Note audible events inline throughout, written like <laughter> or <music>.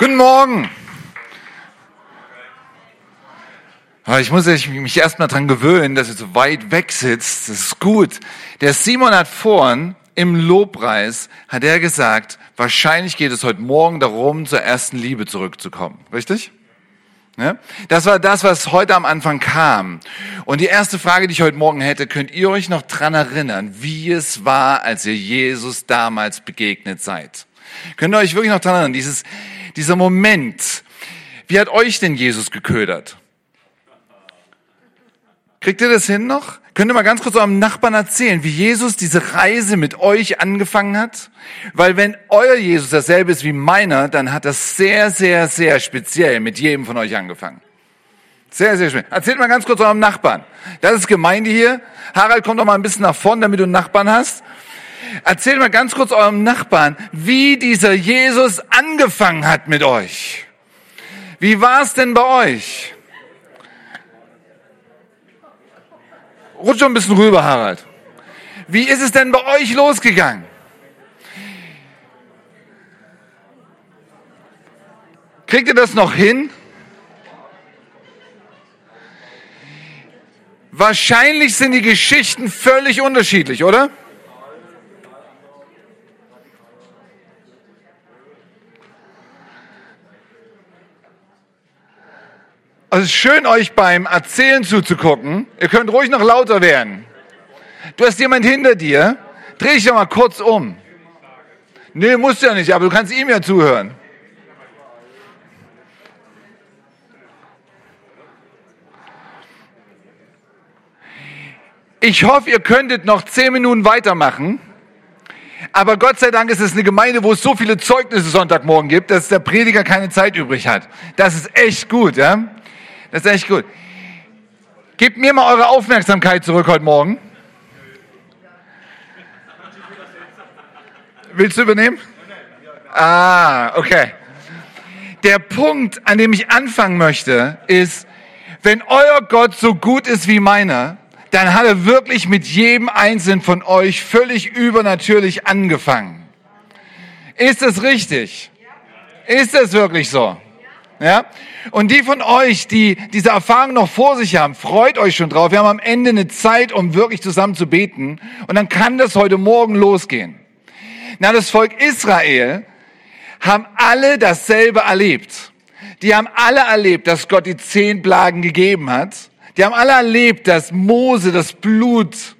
Guten Morgen. Ah, ich muss mich erstmal dran gewöhnen, dass ihr so weit weg sitzt. Das ist gut. Der Simon hat vorhin im Lobpreis, hat er gesagt, wahrscheinlich geht es heute Morgen darum, zur ersten Liebe zurückzukommen. Richtig? Ja? Das war das, was heute am Anfang kam. Und die erste Frage, die ich heute Morgen hätte, könnt ihr euch noch dran erinnern, wie es war, als ihr Jesus damals begegnet seid? Könnt ihr euch wirklich noch dran erinnern? Dieses, dieser Moment. Wie hat euch denn Jesus geködert? Kriegt ihr das hin noch? Könnt ihr mal ganz kurz eurem Nachbarn erzählen, wie Jesus diese Reise mit euch angefangen hat? Weil wenn euer Jesus dasselbe ist wie meiner, dann hat das sehr, sehr, sehr speziell mit jedem von euch angefangen. Sehr, sehr schön. Erzählt mal ganz kurz eurem Nachbarn. Das ist Gemeinde hier. Harald, komm doch mal ein bisschen nach vorn, damit du einen Nachbarn hast. Erzählt mal ganz kurz eurem Nachbarn, wie dieser Jesus angefangen hat mit euch. Wie war es denn bei euch? Rutsch ein bisschen rüber, Harald. Wie ist es denn bei euch losgegangen? Kriegt ihr das noch hin? Wahrscheinlich sind die Geschichten völlig unterschiedlich, oder? Also es ist schön, euch beim Erzählen zuzugucken. Ihr könnt ruhig noch lauter werden. Du hast jemand hinter dir. Dreh dich doch mal kurz um. Nee, musst du ja nicht, aber du kannst ihm ja zuhören. Ich hoffe, ihr könntet noch zehn Minuten weitermachen. Aber Gott sei Dank ist es eine Gemeinde, wo es so viele Zeugnisse Sonntagmorgen gibt, dass der Prediger keine Zeit übrig hat. Das ist echt gut, ja? Das ist echt gut. Gebt mir mal eure Aufmerksamkeit zurück heute Morgen. Willst du übernehmen? Ah, okay. Der Punkt, an dem ich anfangen möchte, ist, wenn euer Gott so gut ist wie meiner, dann hat er wirklich mit jedem Einzelnen von euch völlig übernatürlich angefangen. Ist das richtig? Ist das wirklich so? Ja? Und die von euch, die diese Erfahrung noch vor sich haben, freut euch schon drauf. Wir haben am Ende eine Zeit, um wirklich zusammen zu beten. Und dann kann das heute Morgen losgehen. Na, das Volk Israel haben alle dasselbe erlebt. Die haben alle erlebt, dass Gott die zehn Plagen gegeben hat. Die haben alle erlebt, dass Mose das Blut,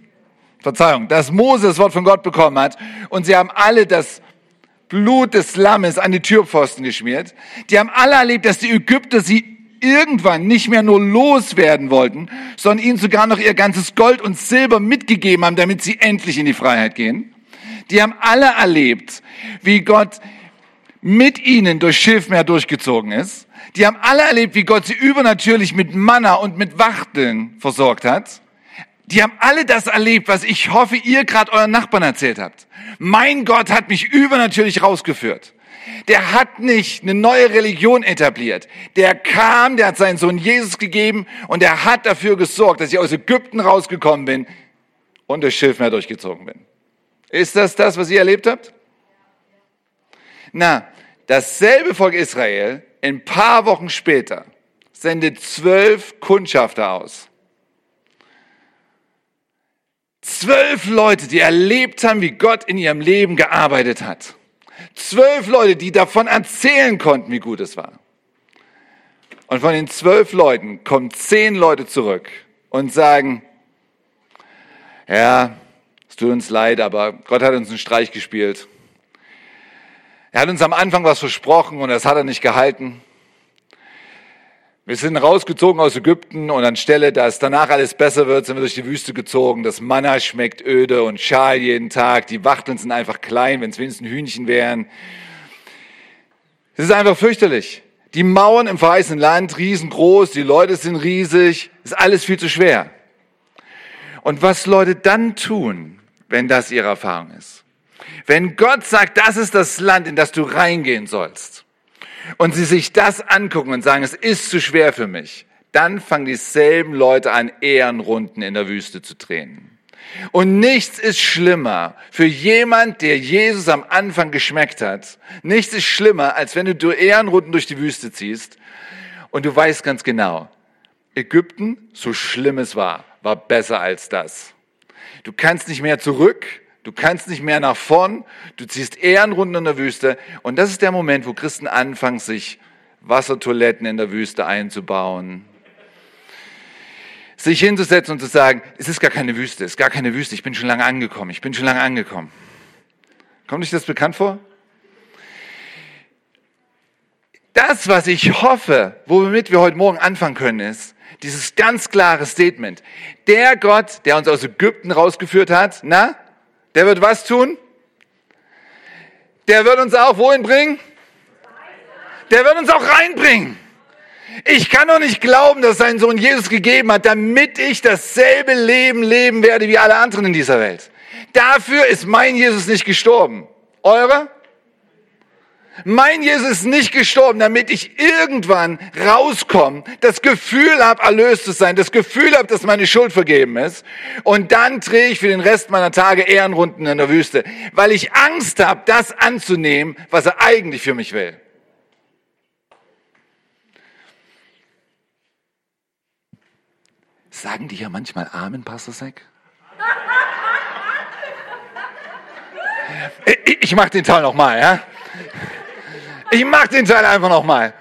Verzeihung, dass Mose das Wort von Gott bekommen hat. Und sie haben alle das Blut des Lammes an die Türpfosten geschmiert. Die haben alle erlebt, dass die Ägypter sie irgendwann nicht mehr nur loswerden wollten, sondern ihnen sogar noch ihr ganzes Gold und Silber mitgegeben haben, damit sie endlich in die Freiheit gehen. Die haben alle erlebt, wie Gott mit ihnen durch Schilfmeer durchgezogen ist. Die haben alle erlebt, wie Gott sie übernatürlich mit Manna und mit Wachteln versorgt hat. Die haben alle das erlebt, was ich hoffe, ihr gerade euren Nachbarn erzählt habt. Mein Gott hat mich übernatürlich rausgeführt. Der hat nicht eine neue Religion etabliert. Der kam, der hat seinen Sohn Jesus gegeben und er hat dafür gesorgt, dass ich aus Ägypten rausgekommen bin und das Schilfmeer durchgezogen bin. Ist das das, was ihr erlebt habt? Na, dasselbe Volk Israel, ein paar Wochen später, sendet zwölf Kundschafter aus. Zwölf Leute, die erlebt haben, wie Gott in ihrem Leben gearbeitet hat. Zwölf Leute, die davon erzählen konnten, wie gut es war. Und von den zwölf Leuten kommen zehn Leute zurück und sagen, ja, es tut uns leid, aber Gott hat uns einen Streich gespielt. Er hat uns am Anfang was versprochen und das hat er nicht gehalten. Wir sind rausgezogen aus Ägypten und anstelle, dass danach alles besser wird, sind wir durch die Wüste gezogen. Das Manna schmeckt öde und schal jeden Tag. Die Wachteln sind einfach klein, wenn es wenigstens Hühnchen wären. Es ist einfach fürchterlich. Die Mauern im verheißenen Land riesengroß, die Leute sind riesig, ist alles viel zu schwer. Und was Leute dann tun, wenn das ihre Erfahrung ist. Wenn Gott sagt, das ist das Land, in das du reingehen sollst und sie sich das angucken und sagen, es ist zu schwer für mich, dann fangen dieselben Leute an, Ehrenrunden in der Wüste zu drehen. Und nichts ist schlimmer für jemand, der Jesus am Anfang geschmeckt hat. Nichts ist schlimmer, als wenn du Ehrenrunden durch die Wüste ziehst und du weißt ganz genau, Ägypten, so schlimm es war, war besser als das. Du kannst nicht mehr zurück, du kannst nicht mehr nach vorn, du ziehst Ehrenrunden in der Wüste und das ist der Moment, wo Christen anfangen, sich Wassertoiletten in der Wüste einzubauen, sich hinzusetzen und zu sagen, es ist gar keine Wüste, es ist gar keine Wüste, ich bin schon lange angekommen, ich bin schon lange angekommen. Kommt euch das bekannt vor? Das, was ich hoffe, womit wir heute Morgen anfangen können, ist dieses ganz klare Statement. Der Gott, der uns aus Ägypten rausgeführt hat, na, der wird was tun? Der wird uns auch wohin bringen? Der wird uns auch reinbringen. Ich kann doch nicht glauben, dass sein Sohn Jesus gegeben hat, damit ich dasselbe Leben leben werde wie alle anderen in dieser Welt. Dafür ist mein Jesus nicht gestorben. Eure? Mein Jesus ist nicht gestorben, damit ich irgendwann rauskomme, das Gefühl habe, erlöst zu sein, das Gefühl habe, dass meine Schuld vergeben ist. Und dann drehe ich für den Rest meiner Tage Ehrenrunden in der Wüste, weil ich Angst habe, das anzunehmen, was er eigentlich für mich will. Sagen die ja manchmal Amen, Pastor Seck? <laughs> Ich, mache den Teil nochmal, ja? Ich mache den Teil einfach nochmal.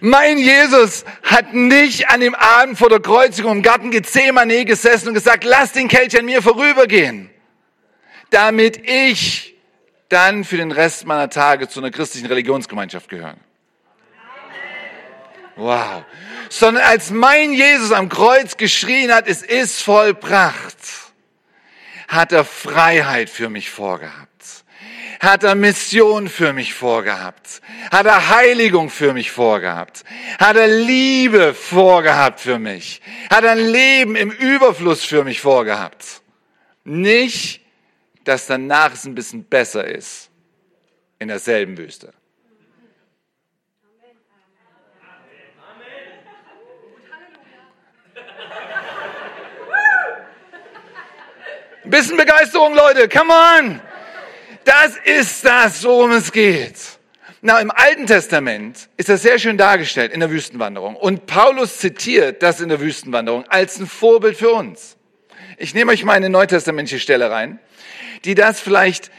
Mein Jesus hat nicht an dem Abend vor der Kreuzigung im Garten Gethsemane gesessen und gesagt, lass den Kelch an mir vorübergehen, damit ich dann für den Rest meiner Tage zu einer christlichen Religionsgemeinschaft gehöre. Wow sondern als mein Jesus am Kreuz geschrien hat, es ist vollbracht, hat er Freiheit für mich vorgehabt. Hat er Mission für mich vorgehabt? Hat er Heiligung für mich vorgehabt? Hat er Liebe vorgehabt für mich? Hat er ein Leben im Überfluss für mich vorgehabt? Nicht, dass danach es ein bisschen besser ist in derselben Wüste. Ein bisschen Begeisterung, Leute, come on! Das ist das, worum es geht. Na, im Alten Testament ist das sehr schön dargestellt in der Wüstenwanderung. Und Paulus zitiert das in der Wüstenwanderung als ein Vorbild für uns. Ich nehme euch mal eine neutestamentliche Stelle rein, die das vielleicht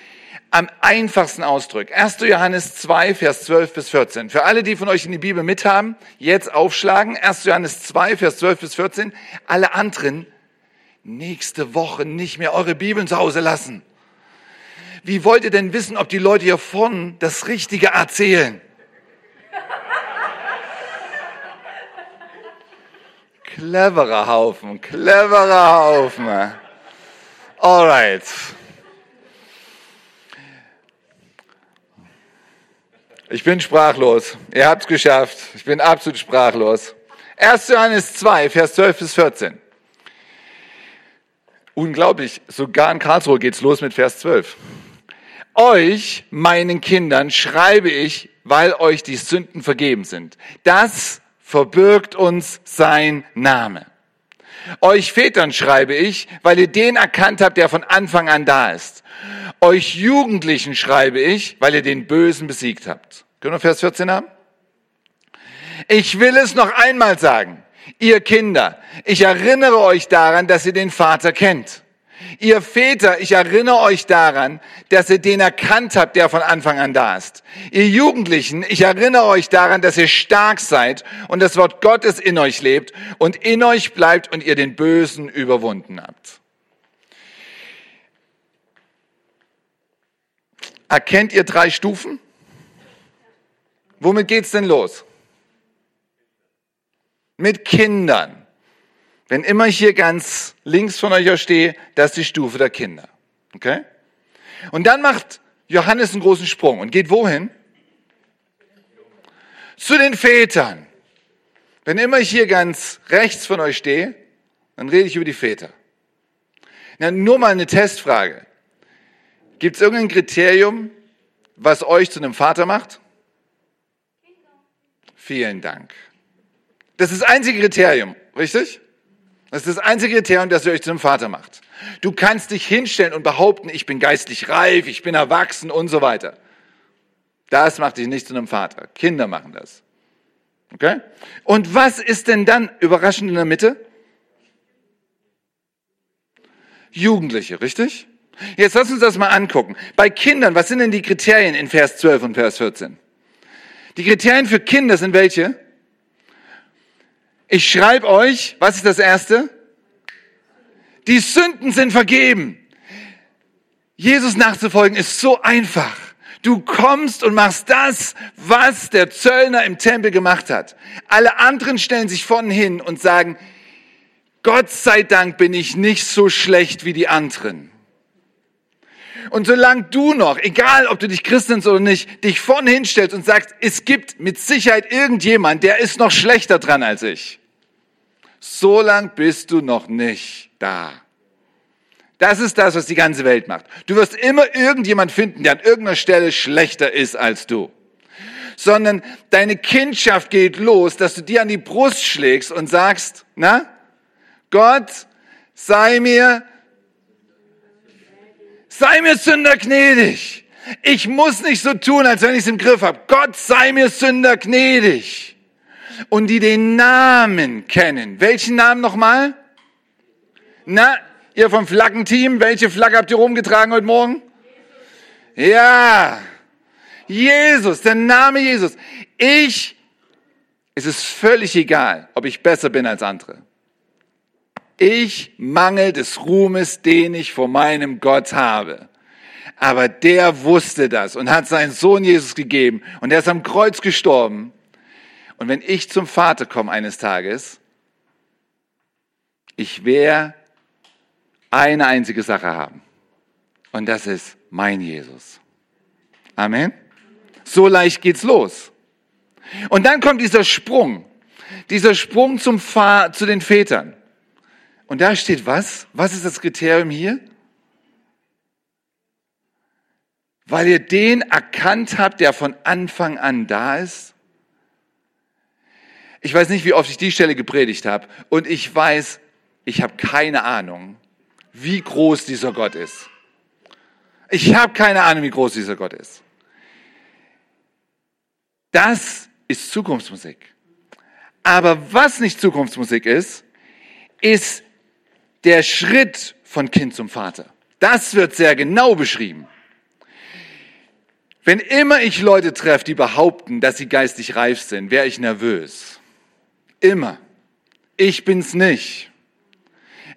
am einfachsten ausdrückt. 1. Johannes 2, Vers 12 bis 14. Für alle, die von euch in die Bibel mithaben, jetzt aufschlagen. 1. Johannes 2, Vers 12 bis 14. Alle anderen nächste Woche nicht mehr eure Bibeln zu Hause lassen. Wie wollt ihr denn wissen, ob die Leute hier vorne das Richtige erzählen? Cleverer Haufen, cleverer Haufen. Alright. Ich bin sprachlos. Ihr habt's geschafft. Ich bin absolut sprachlos. 1. Johannes 2, Vers 12 bis 14. Unglaublich, sogar in Karlsruhe geht's los mit Vers 12. Euch, meinen Kindern, schreibe ich, weil euch die Sünden vergeben sind. Das verbirgt uns sein Name. Euch Vätern schreibe ich, weil ihr den erkannt habt, der von Anfang an da ist. Euch Jugendlichen schreibe ich, weil ihr den Bösen besiegt habt. Können wir Vers 14 haben? Ich will es noch einmal sagen. Ihr Kinder, ich erinnere euch daran, dass ihr den Vater kennt. Ihr Väter, ich erinnere euch daran, dass ihr den erkannt habt, der von Anfang an da ist. Ihr Jugendlichen, ich erinnere euch daran, dass ihr stark seid und das Wort Gottes in euch lebt und in euch bleibt und ihr den Bösen überwunden habt. Erkennt ihr drei Stufen? Womit geht's denn los? mit Kindern. Wenn immer ich hier ganz links von euch stehe, das ist die Stufe der Kinder. Okay? Und dann macht Johannes einen großen Sprung und geht wohin? Zu den Vätern. Wenn immer ich hier ganz rechts von euch stehe, dann rede ich über die Väter. Na, nur mal eine Testfrage. Gibt es irgendein Kriterium, was euch zu einem Vater macht? Vielen Dank. Das ist das einzige Kriterium, richtig? Das ist das einzige Kriterium, das ihr euch zu einem Vater macht. Du kannst dich hinstellen und behaupten, ich bin geistlich reif, ich bin erwachsen und so weiter. Das macht dich nicht zu einem Vater. Kinder machen das. Okay? Und was ist denn dann überraschend in der Mitte? Jugendliche, richtig? Jetzt lass uns das mal angucken. Bei Kindern, was sind denn die Kriterien in Vers 12 und Vers 14? Die Kriterien für Kinder sind welche? Ich schreibe euch, was ist das erste? Die Sünden sind vergeben. Jesus nachzufolgen ist so einfach. Du kommst und machst das, was der Zöllner im Tempel gemacht hat. Alle anderen stellen sich vorn hin und sagen, Gott sei Dank bin ich nicht so schlecht wie die anderen. Und solange du noch, egal ob du dich Christ nennst oder nicht, dich vorn hinstellst und sagst, es gibt mit Sicherheit irgendjemand, der ist noch schlechter dran als ich, solange bist du noch nicht da. Das ist das, was die ganze Welt macht. Du wirst immer irgendjemand finden, der an irgendeiner Stelle schlechter ist als du. Sondern deine Kindschaft geht los, dass du dir an die Brust schlägst und sagst, na, Gott, sei mir, sei mir Sünder gnädig. Ich muss nicht so tun, als wenn ich es im Griff habe. Gott, sei mir Sünder gnädig. Und die den Namen kennen. Welchen Namen nochmal? Na, Ihr vom Flaggenteam, welche Flagge habt ihr rumgetragen heute Morgen? Ja, Jesus, der Name Jesus. Ich, es ist völlig egal, ob ich besser bin als andere. Ich mangel des Ruhmes, den ich vor meinem Gott habe. Aber der wusste das und hat seinen Sohn Jesus gegeben und er ist am Kreuz gestorben. Und wenn ich zum Vater komme eines Tages, ich wäre eine einzige Sache haben. Und das ist mein Jesus. Amen. So leicht geht's los. Und dann kommt dieser Sprung. Dieser Sprung zum Fa zu den Vätern. Und da steht was? Was ist das Kriterium hier? Weil ihr den erkannt habt, der von Anfang an da ist. Ich weiß nicht, wie oft ich die Stelle gepredigt habe. Und ich weiß, ich habe keine Ahnung, wie groß dieser Gott ist. Ich habe keine Ahnung, wie groß dieser Gott ist. Das ist Zukunftsmusik. Aber was nicht Zukunftsmusik ist, ist der Schritt von Kind zum Vater. Das wird sehr genau beschrieben. Wenn immer ich Leute treffe, die behaupten, dass sie geistig reif sind, wäre ich nervös. Immer. Ich bin's nicht.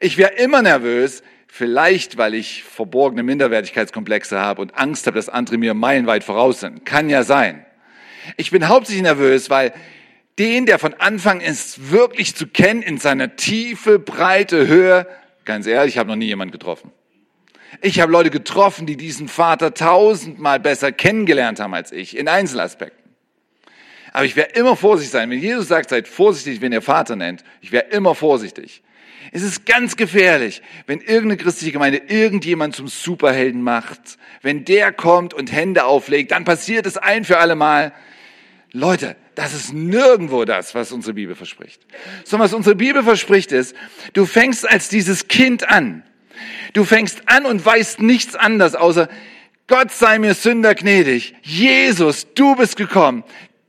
Ich wäre immer nervös, vielleicht weil ich verborgene Minderwertigkeitskomplexe habe und Angst habe, dass andere mir meilenweit voraus sind. Kann ja sein. Ich bin hauptsächlich nervös, weil den, der von Anfang ist, wirklich zu kennen in seiner Tiefe, Breite, Höhe, ganz ehrlich, ich habe noch nie jemanden getroffen. Ich habe Leute getroffen, die diesen Vater tausendmal besser kennengelernt haben als ich, in Einzelaspekten. Aber ich werde immer vorsichtig sein. Wenn Jesus sagt, seid vorsichtig, wenn ihr Vater nennt, ich wäre immer vorsichtig. Es ist ganz gefährlich, wenn irgendeine christliche Gemeinde irgendjemand zum Superhelden macht. Wenn der kommt und Hände auflegt, dann passiert es ein für alle Mal. Leute, das ist nirgendwo das, was unsere Bibel verspricht. Sondern was unsere Bibel verspricht ist, du fängst als dieses Kind an. Du fängst an und weißt nichts anderes, außer Gott sei mir Sünder gnädig. Jesus, du bist gekommen.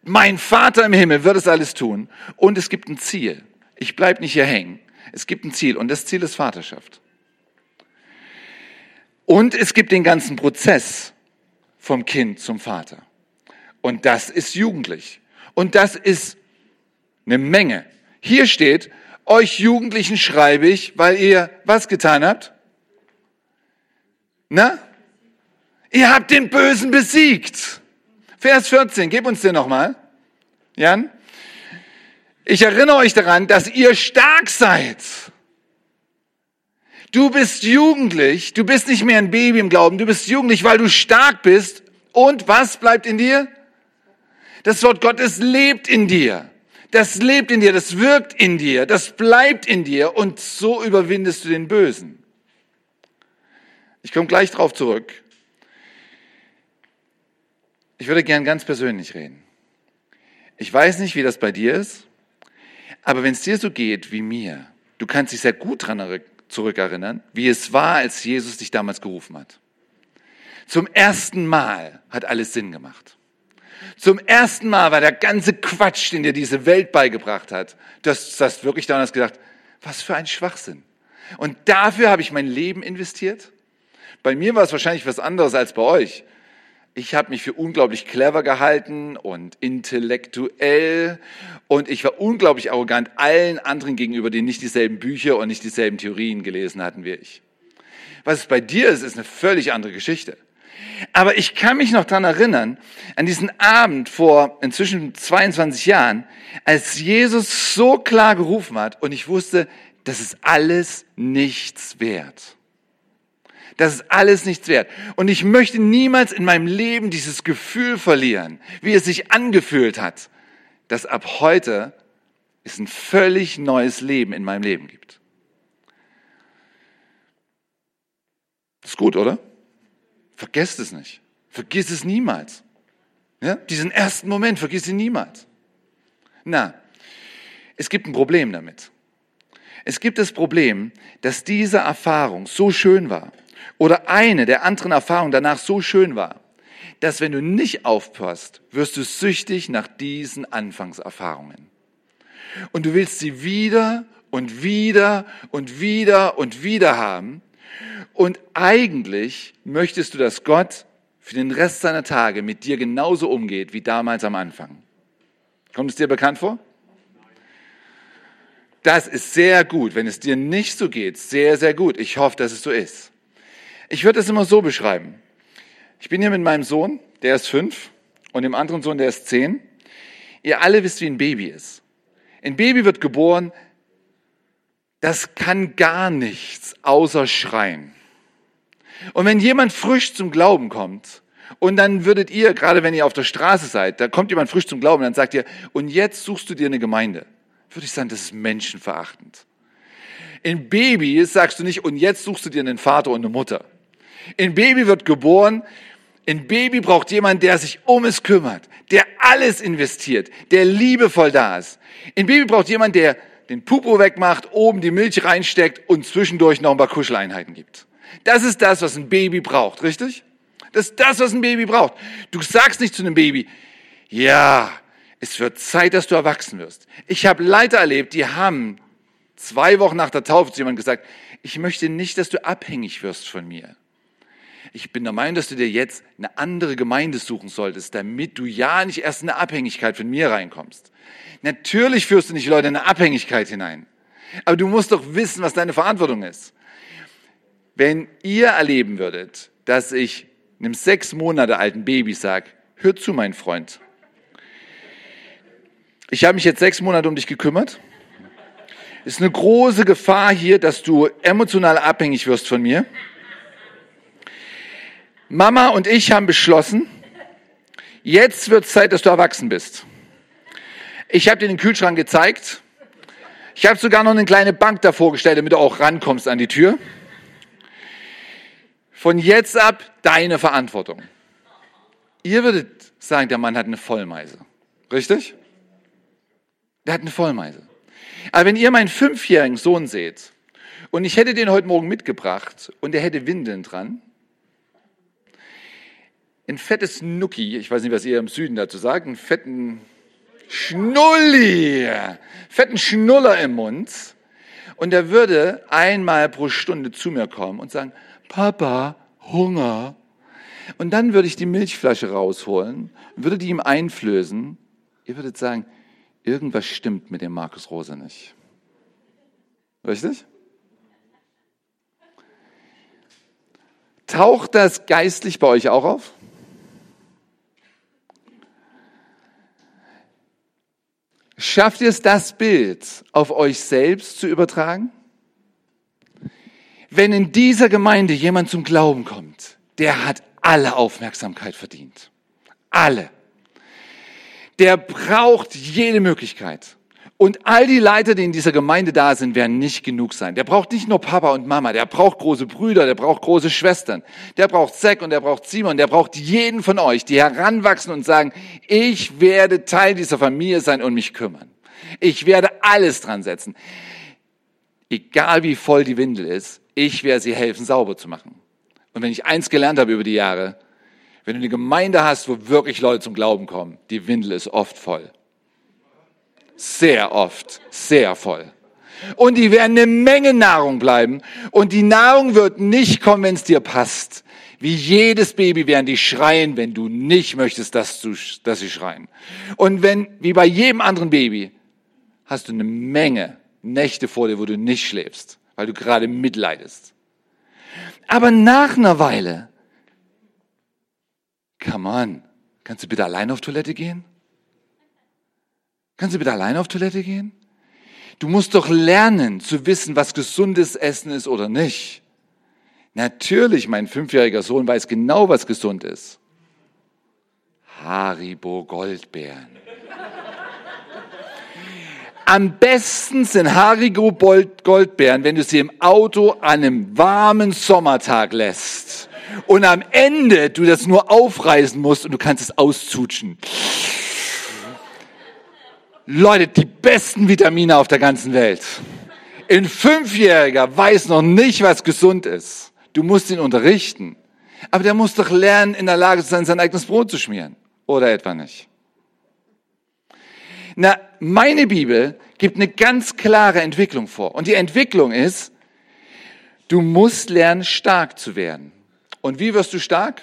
Mein Vater im Himmel wird es alles tun. Und es gibt ein Ziel. Ich bleib nicht hier hängen. Es gibt ein Ziel und das Ziel ist Vaterschaft. Und es gibt den ganzen Prozess vom Kind zum Vater. Und das ist jugendlich. Und das ist eine Menge. Hier steht, euch Jugendlichen schreibe ich, weil ihr was getan habt? Na? Ihr habt den Bösen besiegt. Vers 14, gib uns den nochmal. Jan? Ich erinnere euch daran, dass ihr stark seid. Du bist jugendlich, du bist nicht mehr ein Baby im Glauben, du bist jugendlich, weil du stark bist. Und was bleibt in dir? Das Wort Gottes lebt in dir. Das lebt in dir, das wirkt in dir, das bleibt in dir und so überwindest du den Bösen. Ich komme gleich drauf zurück. Ich würde gern ganz persönlich reden. Ich weiß nicht, wie das bei dir ist. Aber wenn es dir so geht wie mir, du kannst dich sehr gut daran zurückerinnern, wie es war, als Jesus dich damals gerufen hat. Zum ersten Mal hat alles Sinn gemacht. Zum ersten Mal war der ganze Quatsch, den dir diese Welt beigebracht hat, dass du hast wirklich damals gedacht, was für ein Schwachsinn. Und dafür habe ich mein Leben investiert. Bei mir war es wahrscheinlich was anderes als bei euch. Ich habe mich für unglaublich clever gehalten und intellektuell und ich war unglaublich arrogant allen anderen gegenüber, die nicht dieselben Bücher und nicht dieselben Theorien gelesen hatten wie ich. Was es bei dir ist, ist eine völlig andere Geschichte. Aber ich kann mich noch dran erinnern, an diesen Abend vor inzwischen 22 Jahren, als Jesus so klar gerufen hat und ich wusste, das ist alles nichts wert. Das ist alles nichts wert. Und ich möchte niemals in meinem Leben dieses Gefühl verlieren, wie es sich angefühlt hat, dass ab heute es ein völlig neues Leben in meinem Leben gibt. Ist gut, oder? Vergesst es nicht. Vergiss es niemals. Ja? Diesen ersten Moment, vergiss ihn niemals. Na, es gibt ein Problem damit. Es gibt das Problem, dass diese Erfahrung so schön war oder eine der anderen Erfahrungen danach so schön war, dass wenn du nicht aufpasst, wirst du süchtig nach diesen Anfangserfahrungen. Und du willst sie wieder und wieder und wieder und wieder haben. Und eigentlich möchtest du, dass Gott für den Rest seiner Tage mit dir genauso umgeht wie damals am Anfang. Kommt es dir bekannt vor? Das ist sehr gut. Wenn es dir nicht so geht, sehr, sehr gut. Ich hoffe, dass es so ist. Ich würde es immer so beschreiben. Ich bin hier mit meinem Sohn, der ist fünf, und dem anderen Sohn, der ist zehn. Ihr alle wisst, wie ein Baby ist. Ein Baby wird geboren, das kann gar nichts außer schreien. Und wenn jemand frisch zum Glauben kommt, und dann würdet ihr, gerade wenn ihr auf der Straße seid, da kommt jemand frisch zum Glauben, dann sagt ihr, und jetzt suchst du dir eine Gemeinde. Würde ich sagen, das ist menschenverachtend. In Baby sagst du nicht, und jetzt suchst du dir einen Vater und eine Mutter. In Baby wird geboren, ein Baby braucht jemand, der sich um es kümmert, der alles investiert, der liebevoll da ist. Ein Baby braucht jemand, der den Pupo wegmacht, oben die Milch reinsteckt und zwischendurch noch ein paar Kuscheleinheiten gibt. Das ist das, was ein Baby braucht, richtig? Das ist das, was ein Baby braucht. Du sagst nicht zu einem Baby, ja, es wird Zeit, dass du erwachsen wirst. Ich habe Leiter erlebt, die haben zwei Wochen nach der Taufe zu jemandem gesagt, ich möchte nicht, dass du abhängig wirst von mir. Ich bin der Meinung, dass du dir jetzt eine andere Gemeinde suchen solltest, damit du ja nicht erst in eine Abhängigkeit von mir reinkommst. Natürlich führst du nicht Leute in eine Abhängigkeit hinein. Aber du musst doch wissen, was deine Verantwortung ist. Wenn ihr erleben würdet, dass ich einem sechs Monate alten Baby sage, hör zu, mein Freund. Ich habe mich jetzt sechs Monate um dich gekümmert. Es ist eine große Gefahr hier, dass du emotional abhängig wirst von mir. Mama und ich haben beschlossen, jetzt wird es Zeit, dass du erwachsen bist. Ich habe dir den Kühlschrank gezeigt. Ich habe sogar noch eine kleine Bank davor gestellt, damit du auch rankommst an die Tür. Von jetzt ab deine Verantwortung. Ihr würdet sagen, der Mann hat eine Vollmeise. Richtig? Der hat eine Vollmeise. Aber wenn ihr meinen fünfjährigen Sohn seht und ich hätte den heute Morgen mitgebracht und der hätte Windeln dran, ein fettes Nucki, ich weiß nicht, was ihr im Süden dazu sagt, einen fetten Schnulli, fetten Schnuller im Mund. Und er würde einmal pro Stunde zu mir kommen und sagen, Papa, Hunger. Und dann würde ich die Milchflasche rausholen, würde die ihm einflößen. Ihr würdet sagen, irgendwas stimmt mit dem Markus Rose nicht. Richtig? Taucht das geistlich bei euch auch auf? Schafft ihr es, das Bild auf euch selbst zu übertragen? Wenn in dieser Gemeinde jemand zum Glauben kommt, der hat alle Aufmerksamkeit verdient. Alle. Der braucht jede Möglichkeit. Und all die Leiter, die in dieser Gemeinde da sind, werden nicht genug sein. Der braucht nicht nur Papa und Mama, der braucht große Brüder, der braucht große Schwestern, der braucht Zack und der braucht Simon, der braucht jeden von euch, die heranwachsen und sagen, ich werde Teil dieser Familie sein und mich kümmern. Ich werde alles dran setzen. egal wie voll die Windel ist, ich werde sie helfen, sauber zu machen. Und wenn ich eins gelernt habe über die Jahre, wenn du eine Gemeinde hast, wo wirklich Leute zum Glauben kommen, die Windel ist oft voll. Sehr oft, sehr voll. Und die werden eine Menge Nahrung bleiben. Und die Nahrung wird nicht kommen, wenn es dir passt. Wie jedes Baby werden die schreien, wenn du nicht möchtest, dass, du, dass sie schreien. Und wenn, wie bei jedem anderen Baby, hast du eine Menge Nächte vor dir, wo du nicht schläfst, weil du gerade mitleidest. Aber nach einer Weile, come on, kannst du bitte allein auf Toilette gehen? Kannst du bitte allein auf Toilette gehen? Du musst doch lernen zu wissen, was gesundes Essen ist oder nicht. Natürlich, mein fünfjähriger Sohn weiß genau, was gesund ist. Haribo Goldbeeren. Am besten sind Haribo Goldbeeren, wenn du sie im Auto an einem warmen Sommertag lässt. Und am Ende du das nur aufreißen musst und du kannst es auszutschen. Leute, die besten Vitamine auf der ganzen Welt. Ein Fünfjähriger weiß noch nicht, was gesund ist. Du musst ihn unterrichten. Aber der muss doch lernen, in der Lage zu sein, sein eigenes Brot zu schmieren. Oder etwa nicht. Na, meine Bibel gibt eine ganz klare Entwicklung vor. Und die Entwicklung ist, du musst lernen, stark zu werden. Und wie wirst du stark?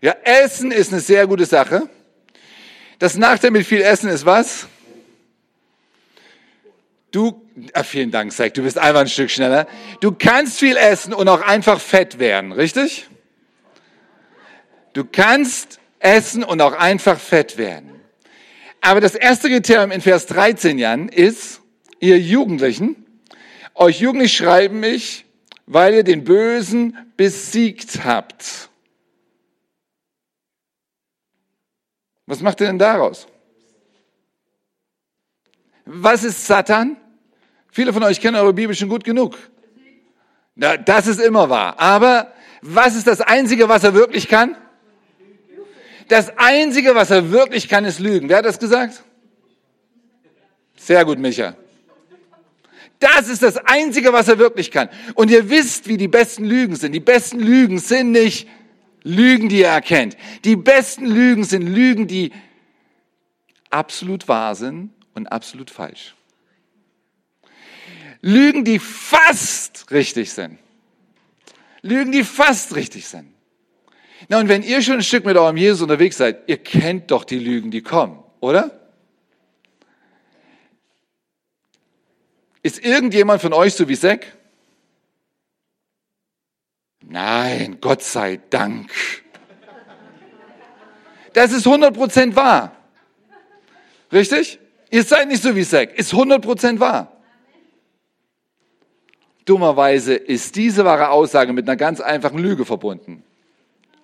Ja, Essen ist eine sehr gute Sache. Das Nachteil mit viel Essen ist was? Du, ah, vielen Dank, Zack, du bist einfach ein Stück schneller. Du kannst viel essen und auch einfach fett werden, richtig? Du kannst essen und auch einfach fett werden. Aber das erste Kriterium in Vers 13 Jan ist, ihr Jugendlichen, euch Jugendlich schreiben mich, weil ihr den Bösen besiegt habt. Was macht ihr denn daraus? Was ist Satan? Viele von euch kennen eure Bibel schon gut genug. Na, das ist immer wahr. Aber was ist das Einzige, was er wirklich kann? Das Einzige, was er wirklich kann, ist lügen. Wer hat das gesagt? Sehr gut, Micha. Das ist das Einzige, was er wirklich kann. Und ihr wisst, wie die besten Lügen sind. Die besten Lügen sind nicht Lügen, die ihr erkennt. Die besten Lügen sind Lügen, die absolut wahr sind und absolut falsch. Lügen, die fast richtig sind. Lügen, die fast richtig sind. Na, und wenn ihr schon ein Stück mit eurem Jesus unterwegs seid, ihr kennt doch die Lügen, die kommen, oder? Ist irgendjemand von euch so wie Zack? Nein, Gott sei Dank. Das ist 100% wahr. Richtig? Ihr seid nicht so wie Zack. Ist 100% wahr. Dummerweise ist diese wahre Aussage mit einer ganz einfachen Lüge verbunden.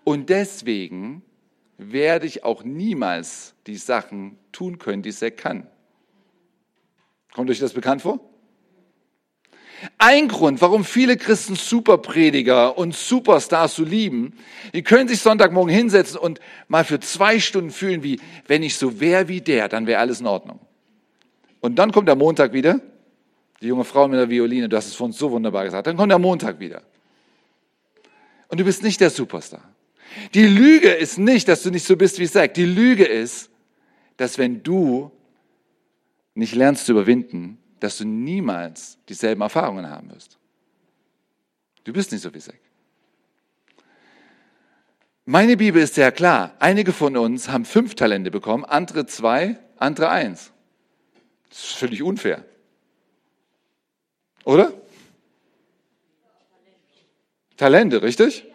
Und deswegen werde ich auch niemals die Sachen tun können, die Zack kann. Kommt euch das bekannt vor? Ein Grund, warum viele Christen Superprediger und Superstars so lieben, die können sich Sonntagmorgen hinsetzen und mal für zwei Stunden fühlen, wie wenn ich so wäre wie der, dann wäre alles in Ordnung. Und dann kommt der Montag wieder, die junge Frau mit der Violine, du hast es uns so wunderbar gesagt, dann kommt der Montag wieder. Und du bist nicht der Superstar. Die Lüge ist nicht, dass du nicht so bist wie Zack. Die Lüge ist, dass wenn du nicht lernst zu überwinden, dass du niemals dieselben Erfahrungen haben wirst. Du bist nicht so wie Zack. Meine Bibel ist sehr klar. Einige von uns haben fünf Talente bekommen, andere zwei, andere eins. Das ist völlig unfair. Oder? Talente, richtig?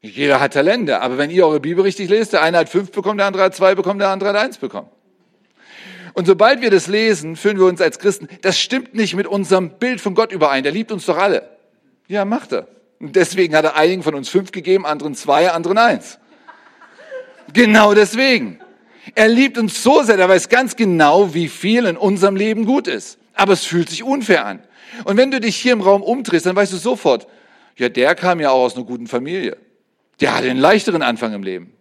Jeder hat Talente, aber wenn ihr eure Bibel richtig lest, der eine hat fünf bekommen, der andere hat zwei bekommen, der andere hat eins bekommen. Und sobald wir das lesen, fühlen wir uns als Christen, das stimmt nicht mit unserem Bild von Gott überein. Der liebt uns doch alle. Ja, macht er. Und deswegen hat er einigen von uns fünf gegeben, anderen zwei, anderen eins. Genau deswegen. Er liebt uns so sehr, er weiß ganz genau, wie viel in unserem Leben gut ist. Aber es fühlt sich unfair an. Und wenn du dich hier im Raum umdrehst, dann weißt du sofort, ja, der kam ja auch aus einer guten Familie. Der hatte einen leichteren Anfang im Leben.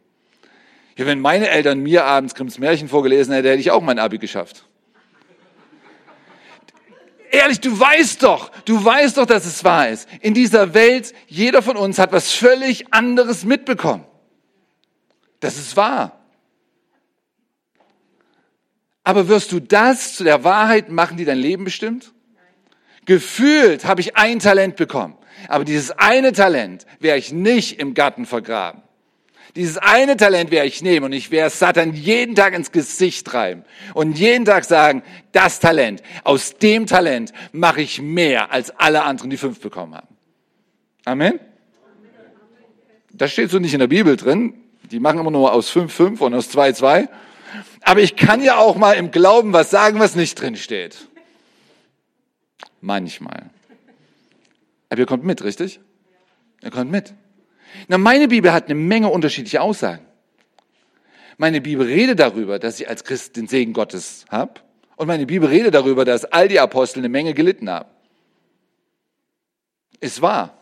Ja, wenn meine Eltern mir abends Grimms Märchen vorgelesen hätten, hätte ich auch mein Abi geschafft. Ehrlich, du weißt doch, du weißt doch, dass es wahr ist. In dieser Welt, jeder von uns hat was völlig anderes mitbekommen. Das ist wahr. Aber wirst du das zu der Wahrheit machen, die dein Leben bestimmt? Gefühlt habe ich ein Talent bekommen. Aber dieses eine Talent werde ich nicht im Garten vergraben. Dieses eine Talent werde ich nehmen und ich werde Satan jeden Tag ins Gesicht treiben und jeden Tag sagen, das Talent, aus dem Talent mache ich mehr als alle anderen, die fünf bekommen haben. Amen? Das steht so nicht in der Bibel drin. Die machen immer nur aus fünf fünf und aus zwei zwei. Aber ich kann ja auch mal im Glauben was sagen, was nicht drin steht. Manchmal. Aber ihr kommt mit, richtig? Ihr kommt mit. Na, meine Bibel hat eine Menge unterschiedliche Aussagen. Meine Bibel redet darüber, dass ich als Christ den Segen Gottes habe. Und meine Bibel redet darüber, dass all die Apostel eine Menge gelitten haben. Ist wahr.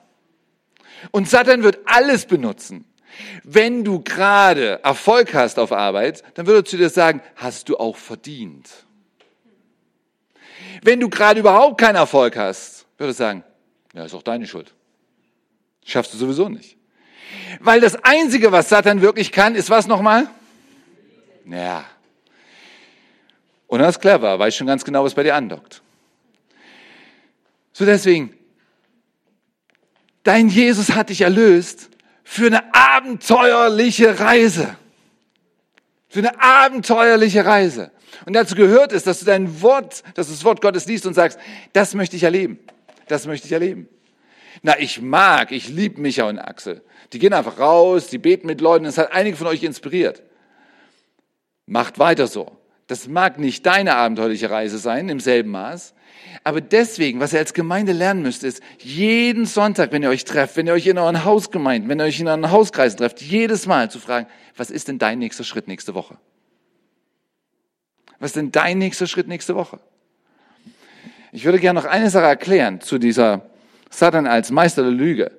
Und Satan wird alles benutzen. Wenn du gerade Erfolg hast auf Arbeit, dann würde er zu dir sagen, hast du auch verdient. Wenn du gerade überhaupt keinen Erfolg hast, würde er sagen, ja, ist auch deine Schuld. Schaffst du sowieso nicht. Weil das Einzige, was Satan wirklich kann, ist was nochmal? Ja. Und er ist clever, weiß schon ganz genau, was bei dir andockt. So deswegen, dein Jesus hat dich erlöst für eine abenteuerliche Reise. Für eine abenteuerliche Reise. Und dazu gehört es, dass du dein Wort, dass du das Wort Gottes liest und sagst, das möchte ich erleben. Das möchte ich erleben. Na, ich mag, ich liebe Micha und Axel. Die gehen einfach raus, die beten mit Leuten. Das hat einige von euch inspiriert. Macht weiter so. Das mag nicht deine abenteuerliche Reise sein im selben Maß. Aber deswegen, was ihr als Gemeinde lernen müsst, ist, jeden Sonntag, wenn ihr euch trefft, wenn ihr euch in euren Hausgemeinden, wenn ihr euch in euren Hauskreisen trefft, jedes Mal zu fragen, was ist denn dein nächster Schritt nächste Woche? Was ist denn dein nächster Schritt nächste Woche? Ich würde gerne noch eine Sache erklären zu dieser Satan als Meister der Lüge.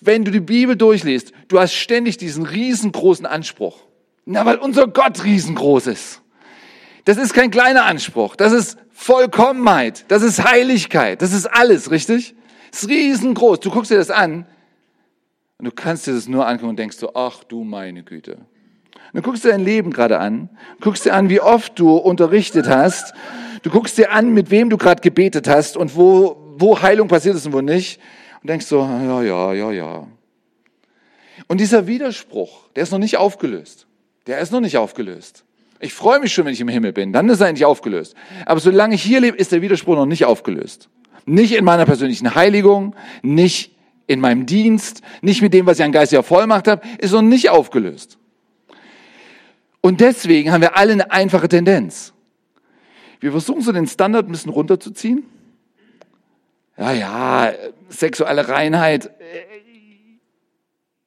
Wenn du die Bibel durchliest, du hast ständig diesen riesengroßen Anspruch. Na, weil unser Gott riesengroß ist. Das ist kein kleiner Anspruch. Das ist Vollkommenheit. Das ist Heiligkeit. Das ist alles, richtig? Das ist riesengroß. Du guckst dir das an und du kannst dir das nur angucken und denkst so, ach du meine Güte. Und du guckst dir dein Leben gerade an, guckst dir an, wie oft du unterrichtet hast, du guckst dir an, mit wem du gerade gebetet hast und wo, wo Heilung passiert ist und wo nicht und denkst so, ja, ja, ja, ja. Und dieser Widerspruch, der ist noch nicht aufgelöst. Der ist noch nicht aufgelöst. Ich freue mich schon, wenn ich im Himmel bin, dann ist er endlich aufgelöst. Aber solange ich hier lebe, ist der Widerspruch noch nicht aufgelöst. Nicht in meiner persönlichen Heiligung, nicht in meinem Dienst, nicht mit dem, was ich an geistiger Vollmacht habe, ist noch nicht aufgelöst. Und deswegen haben wir alle eine einfache Tendenz. Wir versuchen so den Standard ein bisschen runterzuziehen. Ja, ja, sexuelle Reinheit.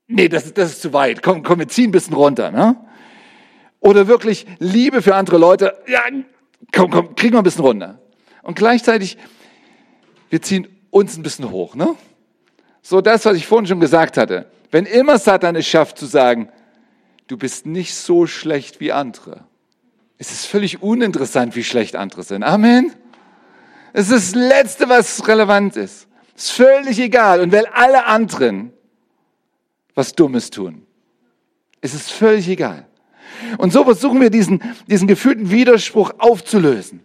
Nee, das, das ist zu weit. Komm, komm, wir ziehen ein bisschen runter. Ne? Oder wirklich Liebe für andere Leute. Ja, komm, komm, kriegen wir ein bisschen runter. Und gleichzeitig, wir ziehen uns ein bisschen hoch. Ne? So das, was ich vorhin schon gesagt hatte. Wenn immer Satan es schafft zu sagen, du bist nicht so schlecht wie andere. Es ist völlig uninteressant, wie schlecht andere sind. Amen. Es ist das Letzte, was relevant ist. Es ist völlig egal. Und weil alle anderen was Dummes tun, es ist völlig egal. Und so versuchen wir diesen, diesen gefühlten Widerspruch aufzulösen.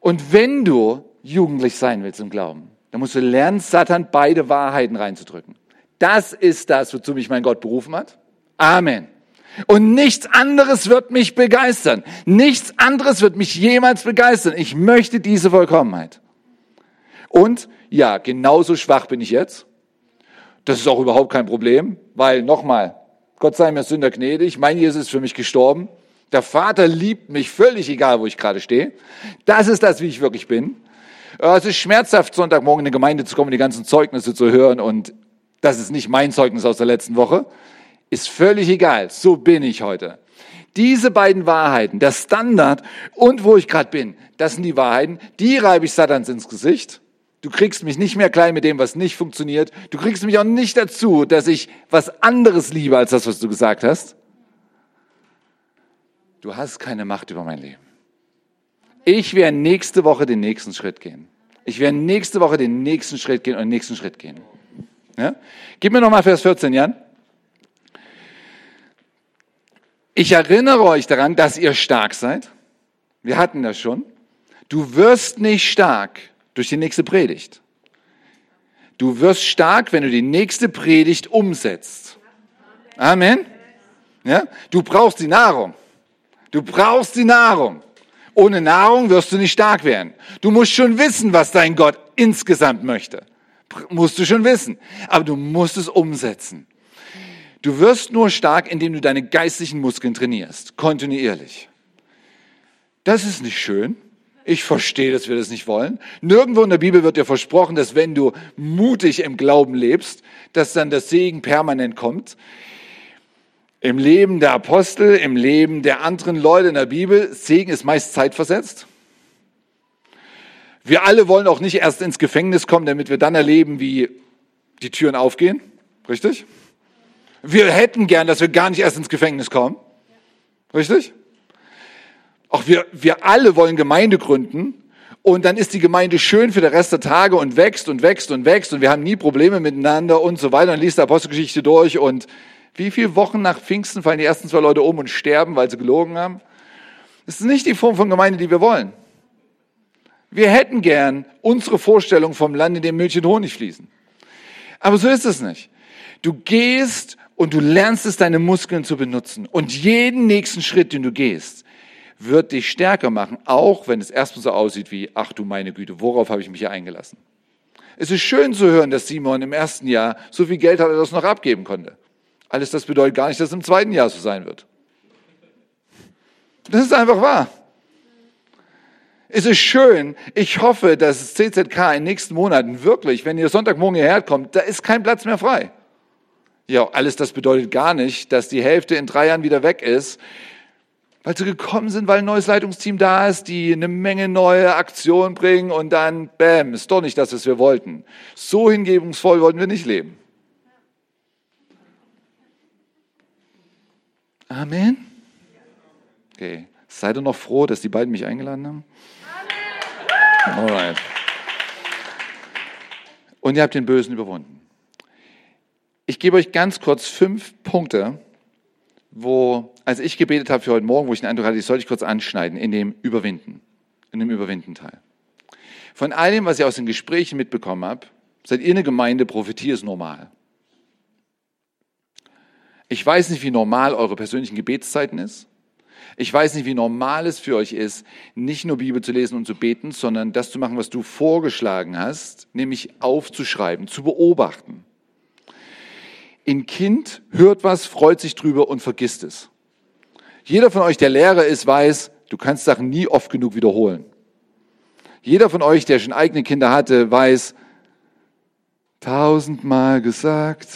Und wenn du jugendlich sein willst im Glauben, dann musst du lernen, Satan beide Wahrheiten reinzudrücken. Das ist das, wozu mich mein Gott berufen hat. Amen. Und nichts anderes wird mich begeistern. Nichts anderes wird mich jemals begeistern. Ich möchte diese Vollkommenheit. Und ja, genauso schwach bin ich jetzt. Das ist auch überhaupt kein Problem, weil nochmal, Gott sei mir Sünder gnädig, mein Jesus ist für mich gestorben. Der Vater liebt mich völlig egal, wo ich gerade stehe. Das ist das, wie ich wirklich bin. Es ist schmerzhaft, Sonntagmorgen in die Gemeinde zu kommen, die ganzen Zeugnisse zu hören und das ist nicht mein Zeugnis aus der letzten Woche. Ist völlig egal. So bin ich heute. Diese beiden Wahrheiten, der Standard und wo ich gerade bin, das sind die Wahrheiten, die reibe ich Satans ins Gesicht. Du kriegst mich nicht mehr klein mit dem, was nicht funktioniert. Du kriegst mich auch nicht dazu, dass ich was anderes liebe als das, was du gesagt hast. Du hast keine Macht über mein Leben. Ich werde nächste Woche den nächsten Schritt gehen. Ich werde nächste Woche den nächsten Schritt gehen und den nächsten Schritt gehen. Ja? Gib mir nochmal Vers 14, Jan. Ich erinnere euch daran, dass ihr stark seid. Wir hatten das schon. Du wirst nicht stark durch die nächste Predigt. Du wirst stark, wenn du die nächste Predigt umsetzt. Amen. Ja? Du brauchst die Nahrung. Du brauchst die Nahrung. Ohne Nahrung wirst du nicht stark werden. Du musst schon wissen, was dein Gott insgesamt möchte. Musst du schon wissen. Aber du musst es umsetzen. Du wirst nur stark, indem du deine geistlichen Muskeln trainierst. Kontinuierlich. Das ist nicht schön. Ich verstehe, dass wir das nicht wollen. Nirgendwo in der Bibel wird dir versprochen, dass wenn du mutig im Glauben lebst, dass dann das Segen permanent kommt. Im Leben der Apostel, im Leben der anderen Leute in der Bibel, Segen ist meist zeitversetzt. Wir alle wollen auch nicht erst ins Gefängnis kommen, damit wir dann erleben, wie die Türen aufgehen. Richtig? Wir hätten gern, dass wir gar nicht erst ins Gefängnis kommen. Richtig? Auch wir, wir alle wollen Gemeinde gründen und dann ist die Gemeinde schön für den Rest der Tage und wächst und wächst und wächst und wir haben nie Probleme miteinander und so weiter. Dann liest der Apostelgeschichte durch und wie viele Wochen nach Pfingsten fallen die ersten zwei Leute um und sterben, weil sie gelogen haben? Das ist nicht die Form von Gemeinde, die wir wollen. Wir hätten gern unsere Vorstellung vom Land, in dem Milch und Honig fließen. Aber so ist es nicht. Du gehst und du lernst es, deine Muskeln zu benutzen. Und jeden nächsten Schritt, den du gehst, wird dich stärker machen, auch wenn es erstmal so aussieht wie, ach du meine Güte, worauf habe ich mich hier eingelassen? Es ist schön zu hören, dass Simon im ersten Jahr so viel Geld hatte, dass er noch abgeben konnte. Alles das bedeutet gar nicht, dass es im zweiten Jahr so sein wird. Das ist einfach wahr. Es ist schön. Ich hoffe, dass CZK in den nächsten Monaten wirklich, wenn ihr Sonntagmorgen hierher kommt, da ist kein Platz mehr frei. Ja, alles das bedeutet gar nicht, dass die Hälfte in drei Jahren wieder weg ist weil sie gekommen sind, weil ein neues Leitungsteam da ist, die eine Menge neue Aktionen bringen und dann, bam, ist doch nicht das, was wir wollten. So hingebungsvoll wollten wir nicht leben. Amen. Okay, seid ihr noch froh, dass die beiden mich eingeladen haben? Alright. Und ihr habt den Bösen überwunden. Ich gebe euch ganz kurz fünf Punkte, wo, als ich gebetet habe für heute Morgen, wo ich den Eindruck hatte, ich sollte ich kurz anschneiden, in dem Überwinden, in dem Überwinden-Teil. Von all dem, was ich aus den Gesprächen mitbekommen habe, seid ihr eine Gemeinde, Prophetie ist normal. Ich weiß nicht, wie normal eure persönlichen Gebetszeiten ist. Ich weiß nicht, wie normal es für euch ist, nicht nur Bibel zu lesen und zu beten, sondern das zu machen, was du vorgeschlagen hast, nämlich aufzuschreiben, zu beobachten. Ein Kind hört was, freut sich drüber und vergisst es. Jeder von euch, der Lehrer ist, weiß, du kannst Sachen nie oft genug wiederholen. Jeder von euch, der schon eigene Kinder hatte, weiß, tausendmal gesagt,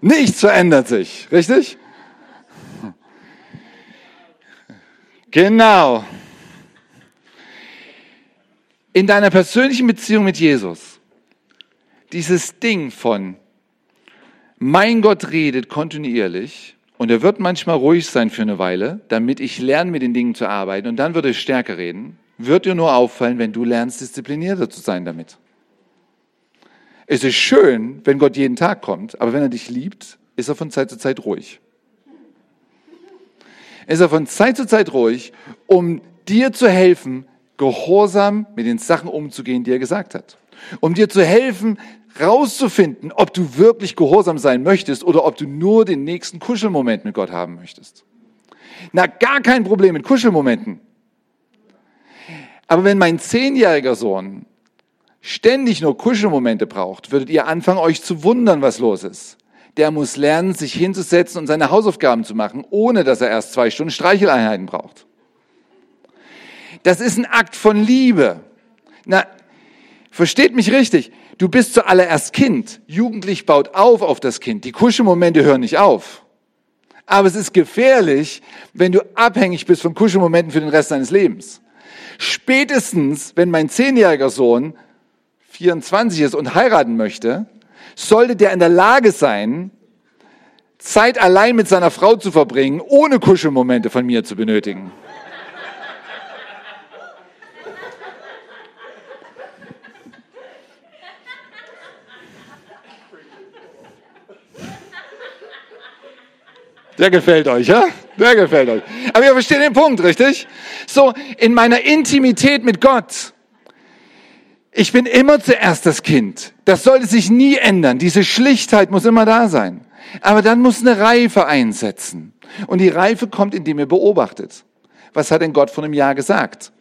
nichts verändert sich, richtig? Genau. In deiner persönlichen Beziehung mit Jesus, dieses Ding von mein Gott redet kontinuierlich und er wird manchmal ruhig sein für eine Weile, damit ich lerne, mit den Dingen zu arbeiten und dann wird er stärker reden. Wird dir nur auffallen, wenn du lernst, disziplinierter zu sein damit. Es ist schön, wenn Gott jeden Tag kommt, aber wenn er dich liebt, ist er von Zeit zu Zeit ruhig. Ist er von Zeit zu Zeit ruhig, um dir zu helfen, gehorsam mit den Sachen umzugehen, die er gesagt hat. Um dir zu helfen, rauszufinden, ob du wirklich gehorsam sein möchtest oder ob du nur den nächsten Kuschelmoment mit Gott haben möchtest. Na, gar kein Problem mit Kuschelmomenten. Aber wenn mein zehnjähriger Sohn ständig nur Kuschelmomente braucht, würdet ihr anfangen, euch zu wundern, was los ist. Der muss lernen, sich hinzusetzen und seine Hausaufgaben zu machen, ohne dass er erst zwei Stunden Streicheleinheiten braucht. Das ist ein Akt von Liebe. Na, versteht mich richtig. Du bist zuallererst Kind. Jugendlich baut auf auf das Kind. Die Kuschelmomente hören nicht auf. Aber es ist gefährlich, wenn du abhängig bist von Kuschelmomenten für den Rest deines Lebens. Spätestens, wenn mein zehnjähriger Sohn 24 ist und heiraten möchte, sollte der in der Lage sein, Zeit allein mit seiner Frau zu verbringen, ohne Kuschelmomente von mir zu benötigen. Der gefällt euch, ja? Der gefällt euch. Aber ihr versteht den Punkt, richtig? So, in meiner Intimität mit Gott. Ich bin immer zuerst das Kind. Das sollte sich nie ändern. Diese Schlichtheit muss immer da sein. Aber dann muss eine Reife einsetzen. Und die Reife kommt, indem ihr beobachtet. Was hat denn Gott von einem Jahr gesagt?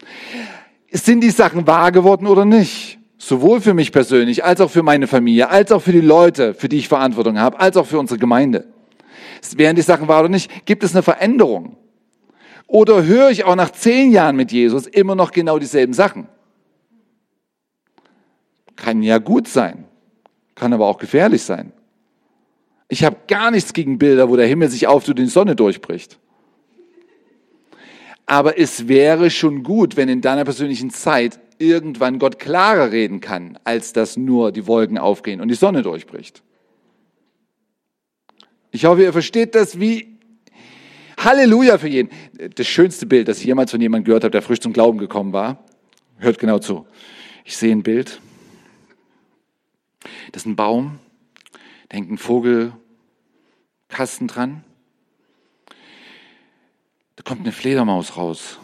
Sind die Sachen wahr geworden oder nicht? Sowohl für mich persönlich, als auch für meine Familie, als auch für die Leute, für die ich Verantwortung habe, als auch für unsere Gemeinde. Wären die Sachen wahr oder nicht? Gibt es eine Veränderung? Oder höre ich auch nach zehn Jahren mit Jesus immer noch genau dieselben Sachen? Kann ja gut sein, kann aber auch gefährlich sein. Ich habe gar nichts gegen Bilder, wo der Himmel sich auftut und die Sonne durchbricht. Aber es wäre schon gut, wenn in deiner persönlichen Zeit irgendwann Gott klarer reden kann, als dass nur die Wolken aufgehen und die Sonne durchbricht. Ich hoffe, ihr versteht das wie Halleluja für jeden. Das schönste Bild, das ich jemals von jemandem gehört habe, der frisch zum Glauben gekommen war. Hört genau zu. Ich sehe ein Bild. Das ist ein Baum. Da hängt ein Vogelkasten dran. Da kommt eine Fledermaus raus.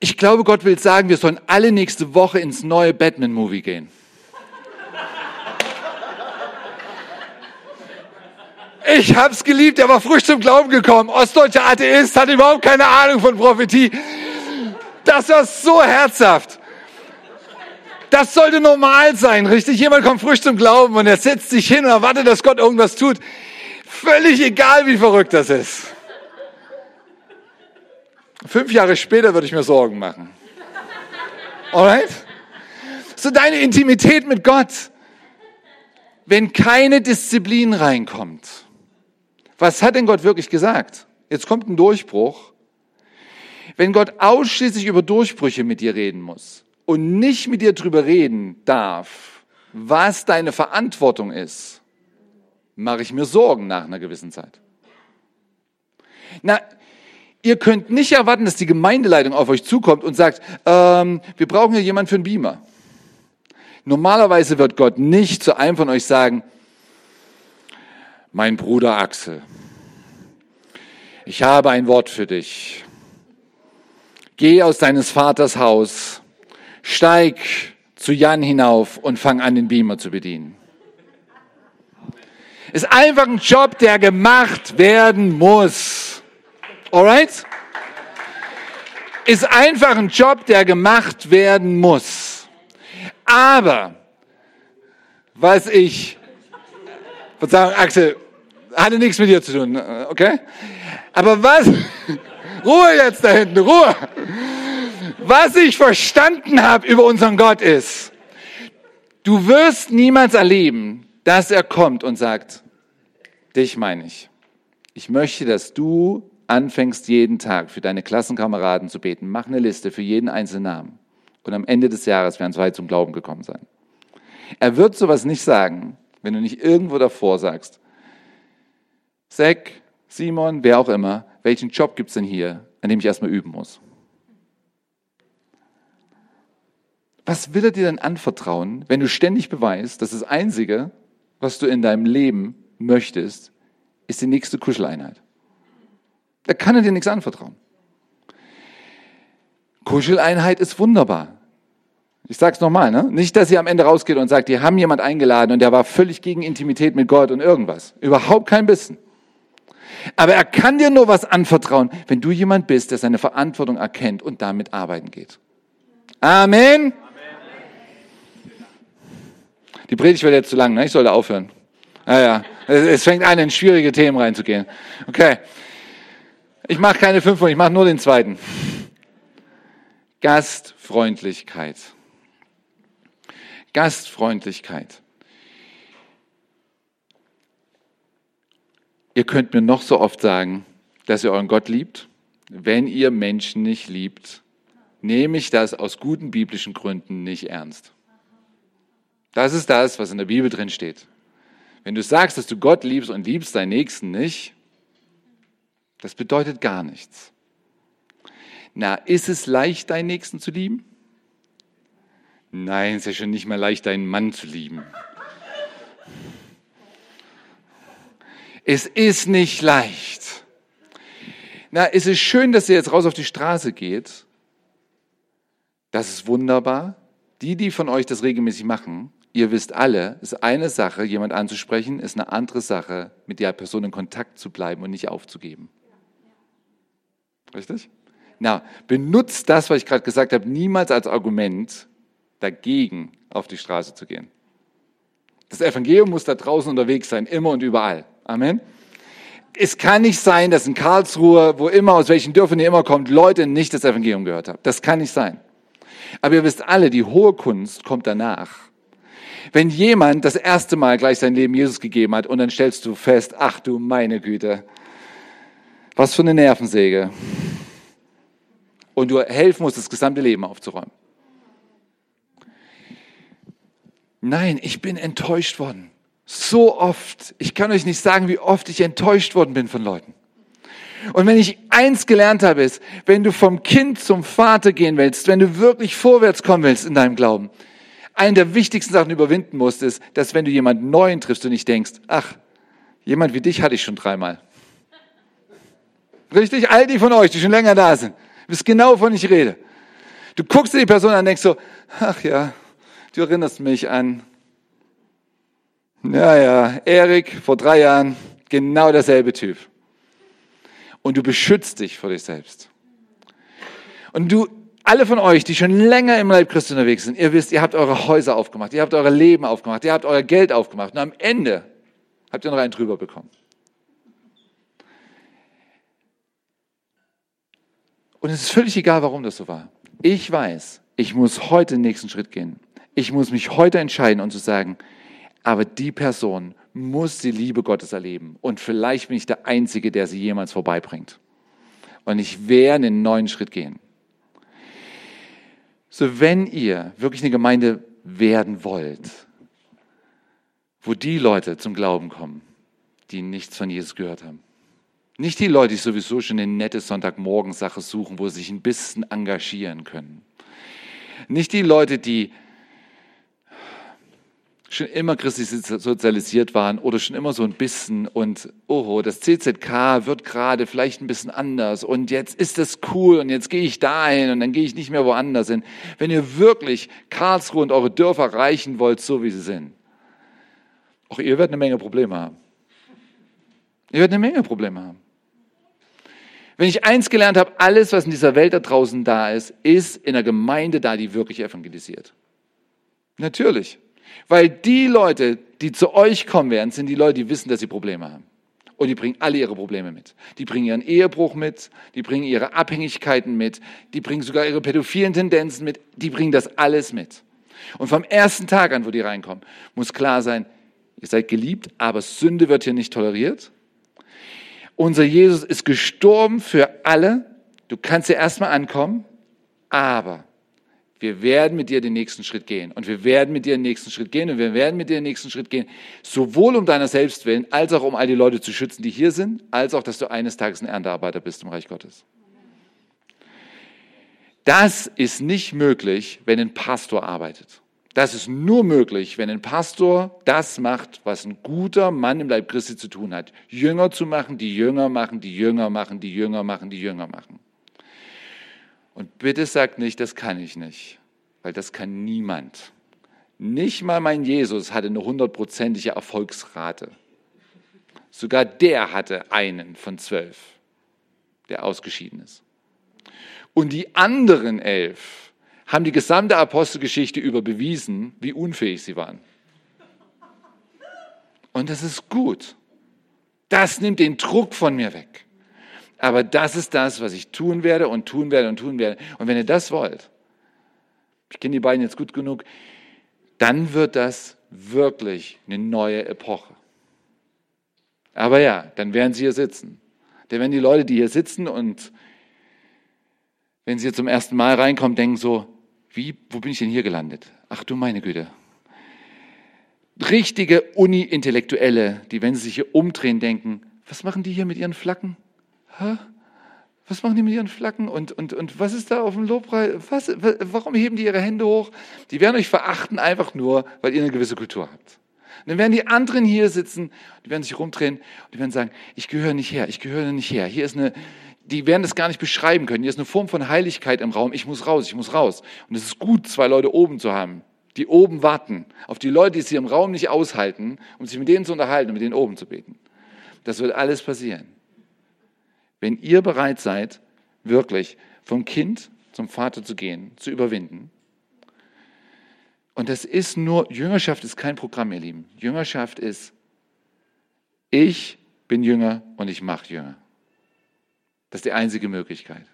Ich glaube, Gott will sagen, wir sollen alle nächste Woche ins neue Batman-Movie gehen. Ich hab's geliebt, er war frisch zum Glauben gekommen. Ostdeutscher Atheist, hat überhaupt keine Ahnung von Prophetie. Das war so herzhaft. Das sollte normal sein, richtig? Jemand kommt frisch zum Glauben und er setzt sich hin und erwartet, dass Gott irgendwas tut. Völlig egal, wie verrückt das ist. Fünf Jahre später würde ich mir Sorgen machen. Alright? So deine Intimität mit Gott. Wenn keine Disziplin reinkommt, was hat denn Gott wirklich gesagt? Jetzt kommt ein Durchbruch. Wenn Gott ausschließlich über Durchbrüche mit dir reden muss und nicht mit dir drüber reden darf, was deine Verantwortung ist, mache ich mir Sorgen nach einer gewissen Zeit. Na, ihr könnt nicht erwarten, dass die Gemeindeleitung auf euch zukommt und sagt, ähm, wir brauchen hier jemanden für einen Beamer. Normalerweise wird Gott nicht zu einem von euch sagen, mein Bruder Axel, ich habe ein Wort für dich. Geh aus deines Vaters Haus, steig zu Jan hinauf und fang an, den Beamer zu bedienen. Ist einfach ein Job, der gemacht werden muss. Alright? Ist einfach ein Job, der gemacht werden muss. Aber, was ich Verzeihung, Axel, hatte nichts mit dir zu tun, okay? Aber was, <laughs> Ruhe jetzt da hinten, Ruhe. Was ich verstanden habe über unseren Gott ist, du wirst niemals erleben, dass er kommt und sagt, dich meine ich. Ich möchte, dass du anfängst jeden Tag für deine Klassenkameraden zu beten. Mach eine Liste für jeden einzelnen Namen. Und am Ende des Jahres werden zwei zum Glauben gekommen sein. Er wird sowas nicht sagen, wenn du nicht irgendwo davor sagst, Zack, Simon, wer auch immer, welchen Job gibt es denn hier, an dem ich erstmal üben muss? Was will er dir denn anvertrauen, wenn du ständig beweist, dass das Einzige, was du in deinem Leben möchtest, ist die nächste Kuscheleinheit? Da kann er dir nichts anvertrauen. Kuscheleinheit ist wunderbar. Ich sag's nochmal, ne? Nicht, dass ihr am Ende rausgeht und sagt, die haben jemand eingeladen und der war völlig gegen Intimität mit Gott und irgendwas. Überhaupt kein Bissen. Aber er kann dir nur was anvertrauen, wenn du jemand bist, der seine Verantwortung erkennt und damit arbeiten geht. Amen. Die Predigt wird jetzt zu lang, ne? Ich sollte aufhören. Ah, es fängt an, in schwierige Themen reinzugehen. Okay. Ich mache keine fünf, ich mache nur den zweiten. Gastfreundlichkeit. Gastfreundlichkeit. Ihr könnt mir noch so oft sagen, dass ihr euren Gott liebt. Wenn ihr Menschen nicht liebt, nehme ich das aus guten biblischen Gründen nicht ernst. Das ist das, was in der Bibel drin steht. Wenn du sagst, dass du Gott liebst und liebst deinen Nächsten nicht, das bedeutet gar nichts. Na, ist es leicht, deinen Nächsten zu lieben? Nein, es ist ja schon nicht mehr leicht, deinen Mann zu lieben. Es ist nicht leicht. Na, es ist schön, dass ihr jetzt raus auf die Straße geht. Das ist wunderbar. Die, die von euch das regelmäßig machen, ihr wisst alle, ist eine Sache, jemand anzusprechen, ist eine andere Sache, mit der Person in Kontakt zu bleiben und nicht aufzugeben. Richtig? Na, benutzt das, was ich gerade gesagt habe, niemals als Argument dagegen auf die Straße zu gehen. Das Evangelium muss da draußen unterwegs sein, immer und überall. Amen. Es kann nicht sein, dass in Karlsruhe, wo immer, aus welchen Dörfern ihr immer kommt, Leute nicht das Evangelium gehört haben. Das kann nicht sein. Aber ihr wisst alle, die hohe Kunst kommt danach. Wenn jemand das erste Mal gleich sein Leben Jesus gegeben hat und dann stellst du fest, ach du meine Güte, was für eine Nervensäge. Und du helfen musst, das gesamte Leben aufzuräumen. Nein, ich bin enttäuscht worden. So oft. Ich kann euch nicht sagen, wie oft ich enttäuscht worden bin von Leuten. Und wenn ich eins gelernt habe, ist, wenn du vom Kind zum Vater gehen willst, wenn du wirklich vorwärts kommen willst in deinem Glauben, eine der wichtigsten Sachen überwinden musst, ist, dass wenn du jemanden Neuen triffst und nicht denkst, ach, jemand wie dich hatte ich schon dreimal. Richtig? All die von euch, die schon länger da sind, wisst genau, wovon ich rede. Du guckst dir die Person an und denkst so, ach ja, du erinnerst mich an, ja, ja, Erik vor drei Jahren, genau derselbe Typ. Und du beschützt dich vor dich selbst. Und du, alle von euch, die schon länger im Leib Christi unterwegs sind, ihr wisst, ihr habt eure Häuser aufgemacht, ihr habt eure Leben aufgemacht, ihr habt euer Geld aufgemacht und am Ende habt ihr noch einen drüber bekommen. Und es ist völlig egal, warum das so war. Ich weiß, ich muss heute den nächsten Schritt gehen. Ich muss mich heute entscheiden und zu sagen, aber die Person muss die Liebe Gottes erleben. Und vielleicht bin ich der Einzige, der sie jemals vorbeibringt. Und ich werde einen neuen Schritt gehen. So, wenn ihr wirklich eine Gemeinde werden wollt, wo die Leute zum Glauben kommen, die nichts von Jesus gehört haben. Nicht die Leute, die sowieso schon eine nette Sonntagmorgensache suchen, wo sie sich ein bisschen engagieren können. Nicht die Leute, die schon immer christlich sozialisiert waren oder schon immer so ein bisschen und oho, das CZK wird gerade vielleicht ein bisschen anders und jetzt ist das cool und jetzt gehe ich dahin und dann gehe ich nicht mehr woanders hin. Wenn ihr wirklich Karlsruhe und eure Dörfer erreichen wollt, so wie sie sind, auch ihr werdet eine Menge Probleme haben. Ihr werdet eine Menge Probleme haben. Wenn ich eins gelernt habe, alles, was in dieser Welt da draußen da ist, ist in der Gemeinde da, die wirklich evangelisiert. Natürlich. Weil die Leute, die zu euch kommen werden, sind die Leute, die wissen, dass sie Probleme haben. Und die bringen alle ihre Probleme mit. Die bringen ihren Ehebruch mit, die bringen ihre Abhängigkeiten mit, die bringen sogar ihre pädophilen Tendenzen mit, die bringen das alles mit. Und vom ersten Tag an, wo die reinkommen, muss klar sein, ihr seid geliebt, aber Sünde wird hier nicht toleriert. Unser Jesus ist gestorben für alle. Du kannst ja erstmal ankommen, aber wir werden mit dir den nächsten Schritt gehen. Und wir werden mit dir den nächsten Schritt gehen. Und wir werden mit dir den nächsten Schritt gehen. Sowohl um deiner selbst willen, als auch um all die Leute zu schützen, die hier sind, als auch, dass du eines Tages ein Erntearbeiter bist im Reich Gottes. Das ist nicht möglich, wenn ein Pastor arbeitet. Das ist nur möglich, wenn ein Pastor das macht, was ein guter Mann im Leib Christi zu tun hat. Jünger zu machen, die Jünger machen, die Jünger machen, die Jünger machen, die Jünger machen. Und bitte sagt nicht, das kann ich nicht, weil das kann niemand. Nicht mal mein Jesus hatte eine hundertprozentige Erfolgsrate. Sogar der hatte einen von zwölf, der ausgeschieden ist. Und die anderen elf haben die gesamte Apostelgeschichte über bewiesen, wie unfähig sie waren. Und das ist gut. Das nimmt den Druck von mir weg. Aber das ist das, was ich tun werde und tun werde und tun werde. Und wenn ihr das wollt, ich kenne die beiden jetzt gut genug, dann wird das wirklich eine neue Epoche. Aber ja, dann werden sie hier sitzen. Denn wenn die Leute, die hier sitzen und wenn sie zum ersten Mal reinkommen, denken so, wie, wo bin ich denn hier gelandet? Ach du meine Güte. Richtige Uni-Intellektuelle, die, wenn sie sich hier umdrehen, denken, was machen die hier mit ihren Flaggen? Was machen die mit ihren Flaggen? Und, und, und was ist da auf dem Lobpreis? Was, warum heben die ihre Hände hoch? Die werden euch verachten einfach nur, weil ihr eine gewisse Kultur habt. Und dann werden die anderen hier sitzen, die werden sich rumdrehen und die werden sagen, ich gehöre nicht her, ich gehöre nicht her. Hier ist eine, die werden das gar nicht beschreiben können. Hier ist eine Form von Heiligkeit im Raum. Ich muss raus, ich muss raus. Und es ist gut, zwei Leute oben zu haben, die oben warten, auf die Leute, die es hier im Raum nicht aushalten, um sich mit denen zu unterhalten und mit denen oben zu beten. Das wird alles passieren. Wenn ihr bereit seid, wirklich vom Kind zum Vater zu gehen, zu überwinden. Und das ist nur, Jüngerschaft ist kein Programm, ihr Lieben. Jüngerschaft ist, ich bin Jünger und ich mache Jünger. Das ist die einzige Möglichkeit.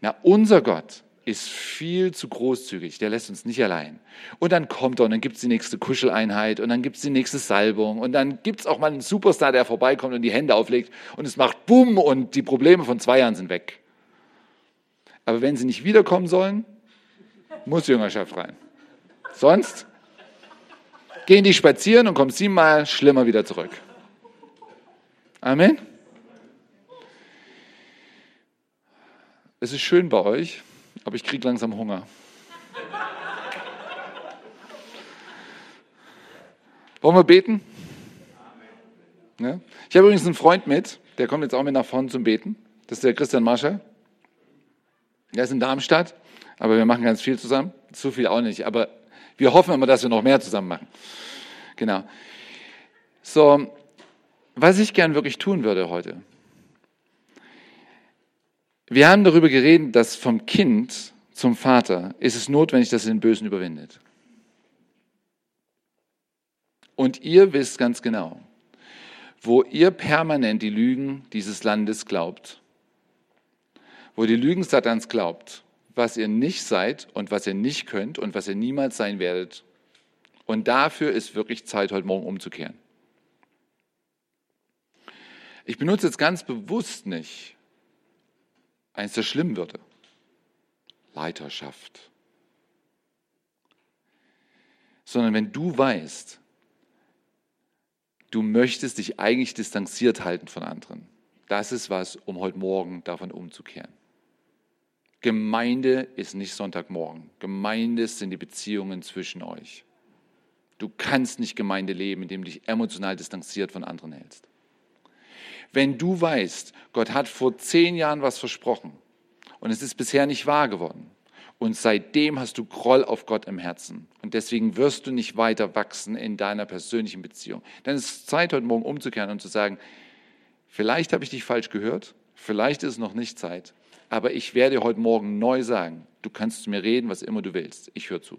Na, unser Gott ist viel zu großzügig, der lässt uns nicht allein. Und dann kommt er und dann gibt es die nächste Kuscheleinheit und dann gibt es die nächste Salbung und dann gibt es auch mal einen Superstar, der vorbeikommt und die Hände auflegt und es macht Bumm und die Probleme von zwei Jahren sind weg. Aber wenn sie nicht wiederkommen sollen, muss Jüngerschaft rein. Sonst gehen die spazieren und kommen siebenmal schlimmer wieder zurück. Amen. Es ist schön bei euch, aber ich kriege langsam Hunger. Wollen wir beten? Ja? Ich habe übrigens einen Freund mit, der kommt jetzt auch mit nach vorne zum Beten. Das ist der Christian Marschall. Der ist in Darmstadt, aber wir machen ganz viel zusammen. Zu viel auch nicht, aber wir hoffen immer, dass wir noch mehr zusammen machen. Genau. So, was ich gern wirklich tun würde heute, wir haben darüber geredet, dass vom Kind zum Vater ist es notwendig, dass er den Bösen überwindet. Und ihr wisst ganz genau, wo ihr permanent die Lügen dieses Landes glaubt, wo die Lügen Satans glaubt, was ihr nicht seid und was ihr nicht könnt und was ihr niemals sein werdet. Und dafür ist wirklich Zeit, heute Morgen umzukehren. Ich benutze jetzt ganz bewusst nicht eins der schlimmen Wörter. Leiterschaft. Sondern wenn du weißt, du möchtest dich eigentlich distanziert halten von anderen, das ist was, um heute Morgen davon umzukehren. Gemeinde ist nicht Sonntagmorgen. Gemeinde sind die Beziehungen zwischen euch. Du kannst nicht Gemeinde leben, indem du dich emotional distanziert von anderen hältst. Wenn du weißt, Gott hat vor zehn Jahren was versprochen und es ist bisher nicht wahr geworden und seitdem hast du Groll auf Gott im Herzen und deswegen wirst du nicht weiter wachsen in deiner persönlichen Beziehung, dann ist es Zeit, heute Morgen umzukehren und zu sagen, vielleicht habe ich dich falsch gehört, vielleicht ist es noch nicht Zeit, aber ich werde heute Morgen neu sagen, du kannst zu mir reden, was immer du willst, ich höre zu.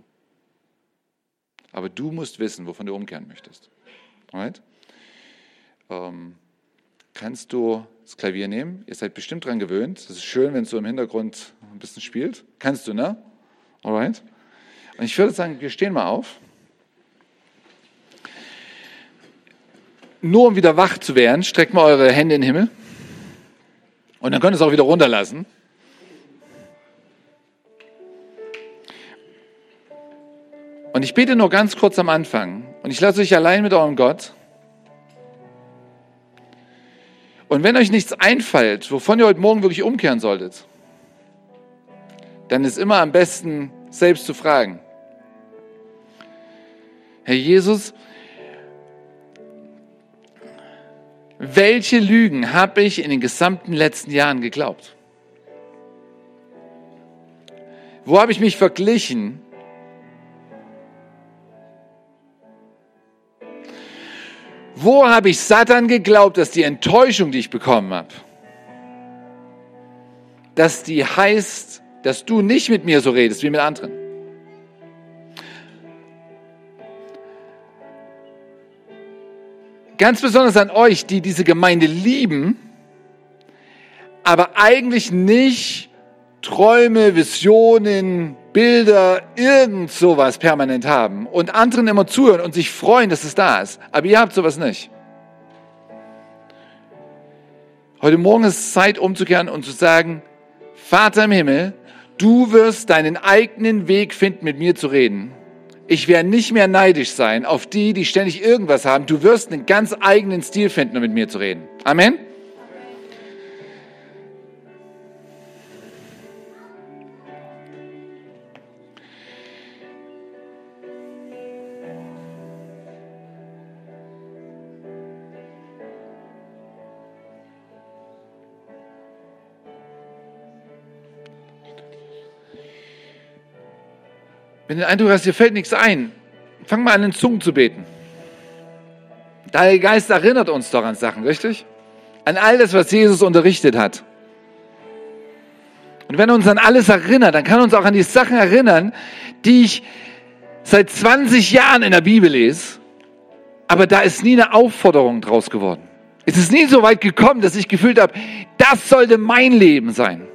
Aber du musst wissen, wovon du umkehren möchtest. Alright? Ähm, kannst du das Klavier nehmen. Ihr seid bestimmt daran gewöhnt. Es ist schön, wenn es so im Hintergrund ein bisschen spielt. Kannst du, ne? Alright? Und ich würde sagen, wir stehen mal auf. Nur um wieder wach zu werden, streckt mal eure Hände in den Himmel. Und dann könnt ihr es auch wieder runterlassen. Und ich bete nur ganz kurz am Anfang. Und ich lasse euch allein mit eurem Gott. Und wenn euch nichts einfällt, wovon ihr heute Morgen wirklich umkehren solltet, dann ist immer am besten, selbst zu fragen. Herr Jesus, welche Lügen habe ich in den gesamten letzten Jahren geglaubt? Wo habe ich mich verglichen Wo habe ich Satan geglaubt, dass die Enttäuschung, die ich bekommen habe, dass die heißt, dass du nicht mit mir so redest wie mit anderen? Ganz besonders an euch, die diese Gemeinde lieben, aber eigentlich nicht Träume, Visionen, Bilder, irgend sowas permanent haben und anderen immer zuhören und sich freuen, dass es da ist. Aber ihr habt sowas nicht. Heute Morgen ist es Zeit umzukehren und zu sagen, Vater im Himmel, du wirst deinen eigenen Weg finden, mit mir zu reden. Ich werde nicht mehr neidisch sein auf die, die ständig irgendwas haben. Du wirst einen ganz eigenen Stil finden, um mit mir zu reden. Amen. Wenn du den Eindruck hast, dir fällt nichts ein, fang mal an, in Zungen zu beten. Der Geist erinnert uns doch an Sachen, richtig? An all das, was Jesus unterrichtet hat. Und wenn er uns an alles erinnert, dann kann er uns auch an die Sachen erinnern, die ich seit 20 Jahren in der Bibel lese, aber da ist nie eine Aufforderung draus geworden. Es ist nie so weit gekommen, dass ich gefühlt habe, das sollte mein Leben sein.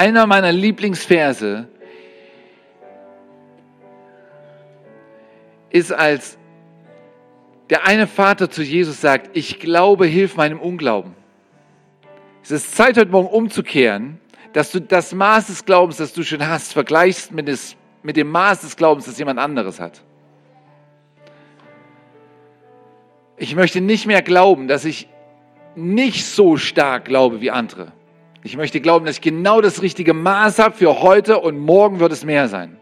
Einer meiner Lieblingsverse ist, als der eine Vater zu Jesus sagt, ich glaube, hilf meinem Unglauben. Es ist Zeit, heute Morgen umzukehren, dass du das Maß des Glaubens, das du schon hast, vergleichst mit, des, mit dem Maß des Glaubens, das jemand anderes hat. Ich möchte nicht mehr glauben, dass ich nicht so stark glaube wie andere. Ich möchte glauben, dass ich genau das richtige Maß habe für heute und morgen wird es mehr sein.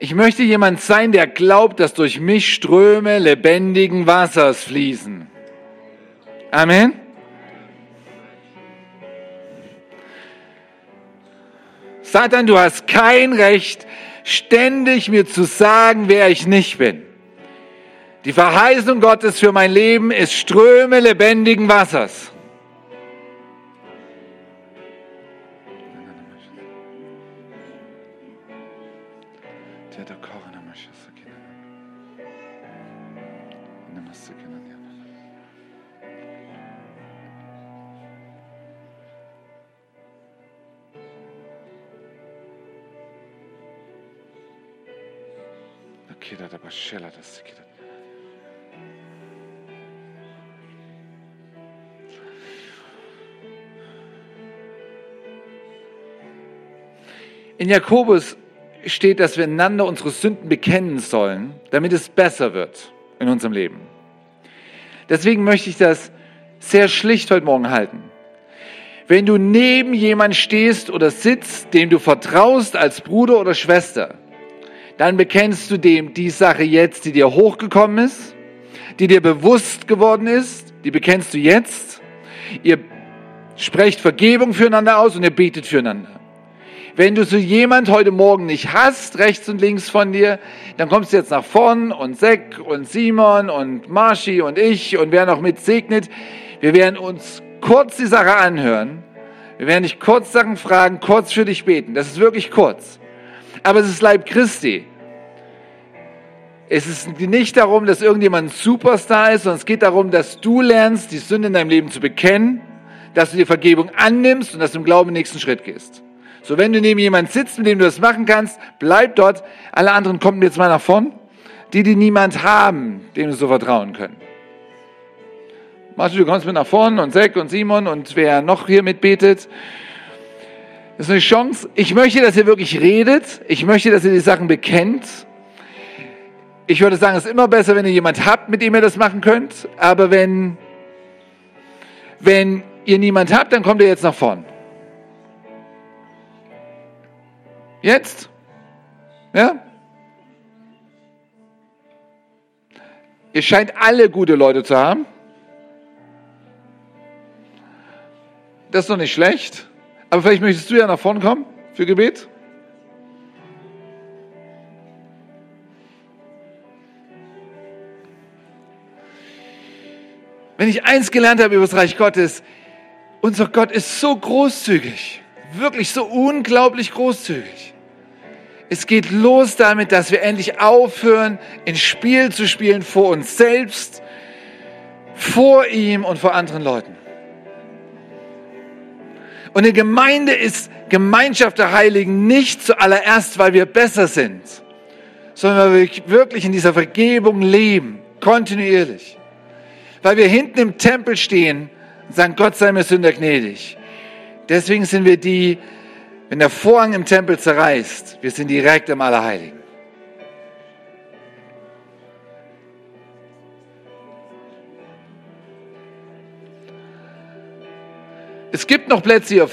Ich möchte jemand sein, der glaubt, dass durch mich Ströme lebendigen Wassers fließen. Amen. Satan, du hast kein Recht, ständig mir zu sagen, wer ich nicht bin. Die Verheißung Gottes für mein Leben ist Ströme lebendigen Wassers. In Jakobus steht, dass wir einander unsere Sünden bekennen sollen, damit es besser wird in unserem Leben. Deswegen möchte ich das sehr schlicht heute Morgen halten. Wenn du neben jemand stehst oder sitzt, dem du vertraust als Bruder oder Schwester, dann bekennst du dem die Sache jetzt, die dir hochgekommen ist, die dir bewusst geworden ist, die bekennst du jetzt. Ihr sprecht Vergebung füreinander aus und ihr betet füreinander. Wenn du so jemand heute Morgen nicht hast, rechts und links von dir, dann kommst du jetzt nach vorn und Zack und Simon und Marschi und ich und wer noch mit segnet. Wir werden uns kurz die Sache anhören. Wir werden dich kurz Sachen fragen, kurz für dich beten. Das ist wirklich kurz. Aber es ist Leib Christi. Es ist nicht darum, dass irgendjemand ein Superstar ist, sondern es geht darum, dass du lernst, die Sünde in deinem Leben zu bekennen, dass du die Vergebung annimmst und dass du im Glauben den nächsten Schritt gehst. So, wenn du neben jemand sitzt, mit dem du das machen kannst, bleib dort. Alle anderen kommen jetzt mal nach vorn. Die, die niemand haben, dem du so vertrauen können. Martin, du kommst mit nach vorn und Zack und Simon und wer noch hier mitbetet. Das ist eine Chance. Ich möchte, dass ihr wirklich redet. Ich möchte, dass ihr die Sachen bekennt. Ich würde sagen, es ist immer besser, wenn ihr jemand habt, mit dem ihr das machen könnt. Aber wenn, wenn ihr niemand habt, dann kommt ihr jetzt nach vorn. Jetzt? Ja? Ihr scheint alle gute Leute zu haben. Das ist noch nicht schlecht. Aber vielleicht möchtest du ja nach vorne kommen für Gebet. Wenn ich eins gelernt habe über das Reich Gottes, unser Gott ist so großzügig, wirklich so unglaublich großzügig. Es geht los damit, dass wir endlich aufhören, ein Spiel zu spielen vor uns selbst, vor ihm und vor anderen Leuten. Und eine Gemeinde ist Gemeinschaft der Heiligen nicht zuallererst, weil wir besser sind, sondern weil wir wirklich in dieser Vergebung leben, kontinuierlich. Weil wir hinten im Tempel stehen und sagen, Gott sei mir Sünder gnädig. Deswegen sind wir die, wenn der Vorhang im Tempel zerreißt, wir sind direkt im Allerheiligen. Es gibt noch Plätze hier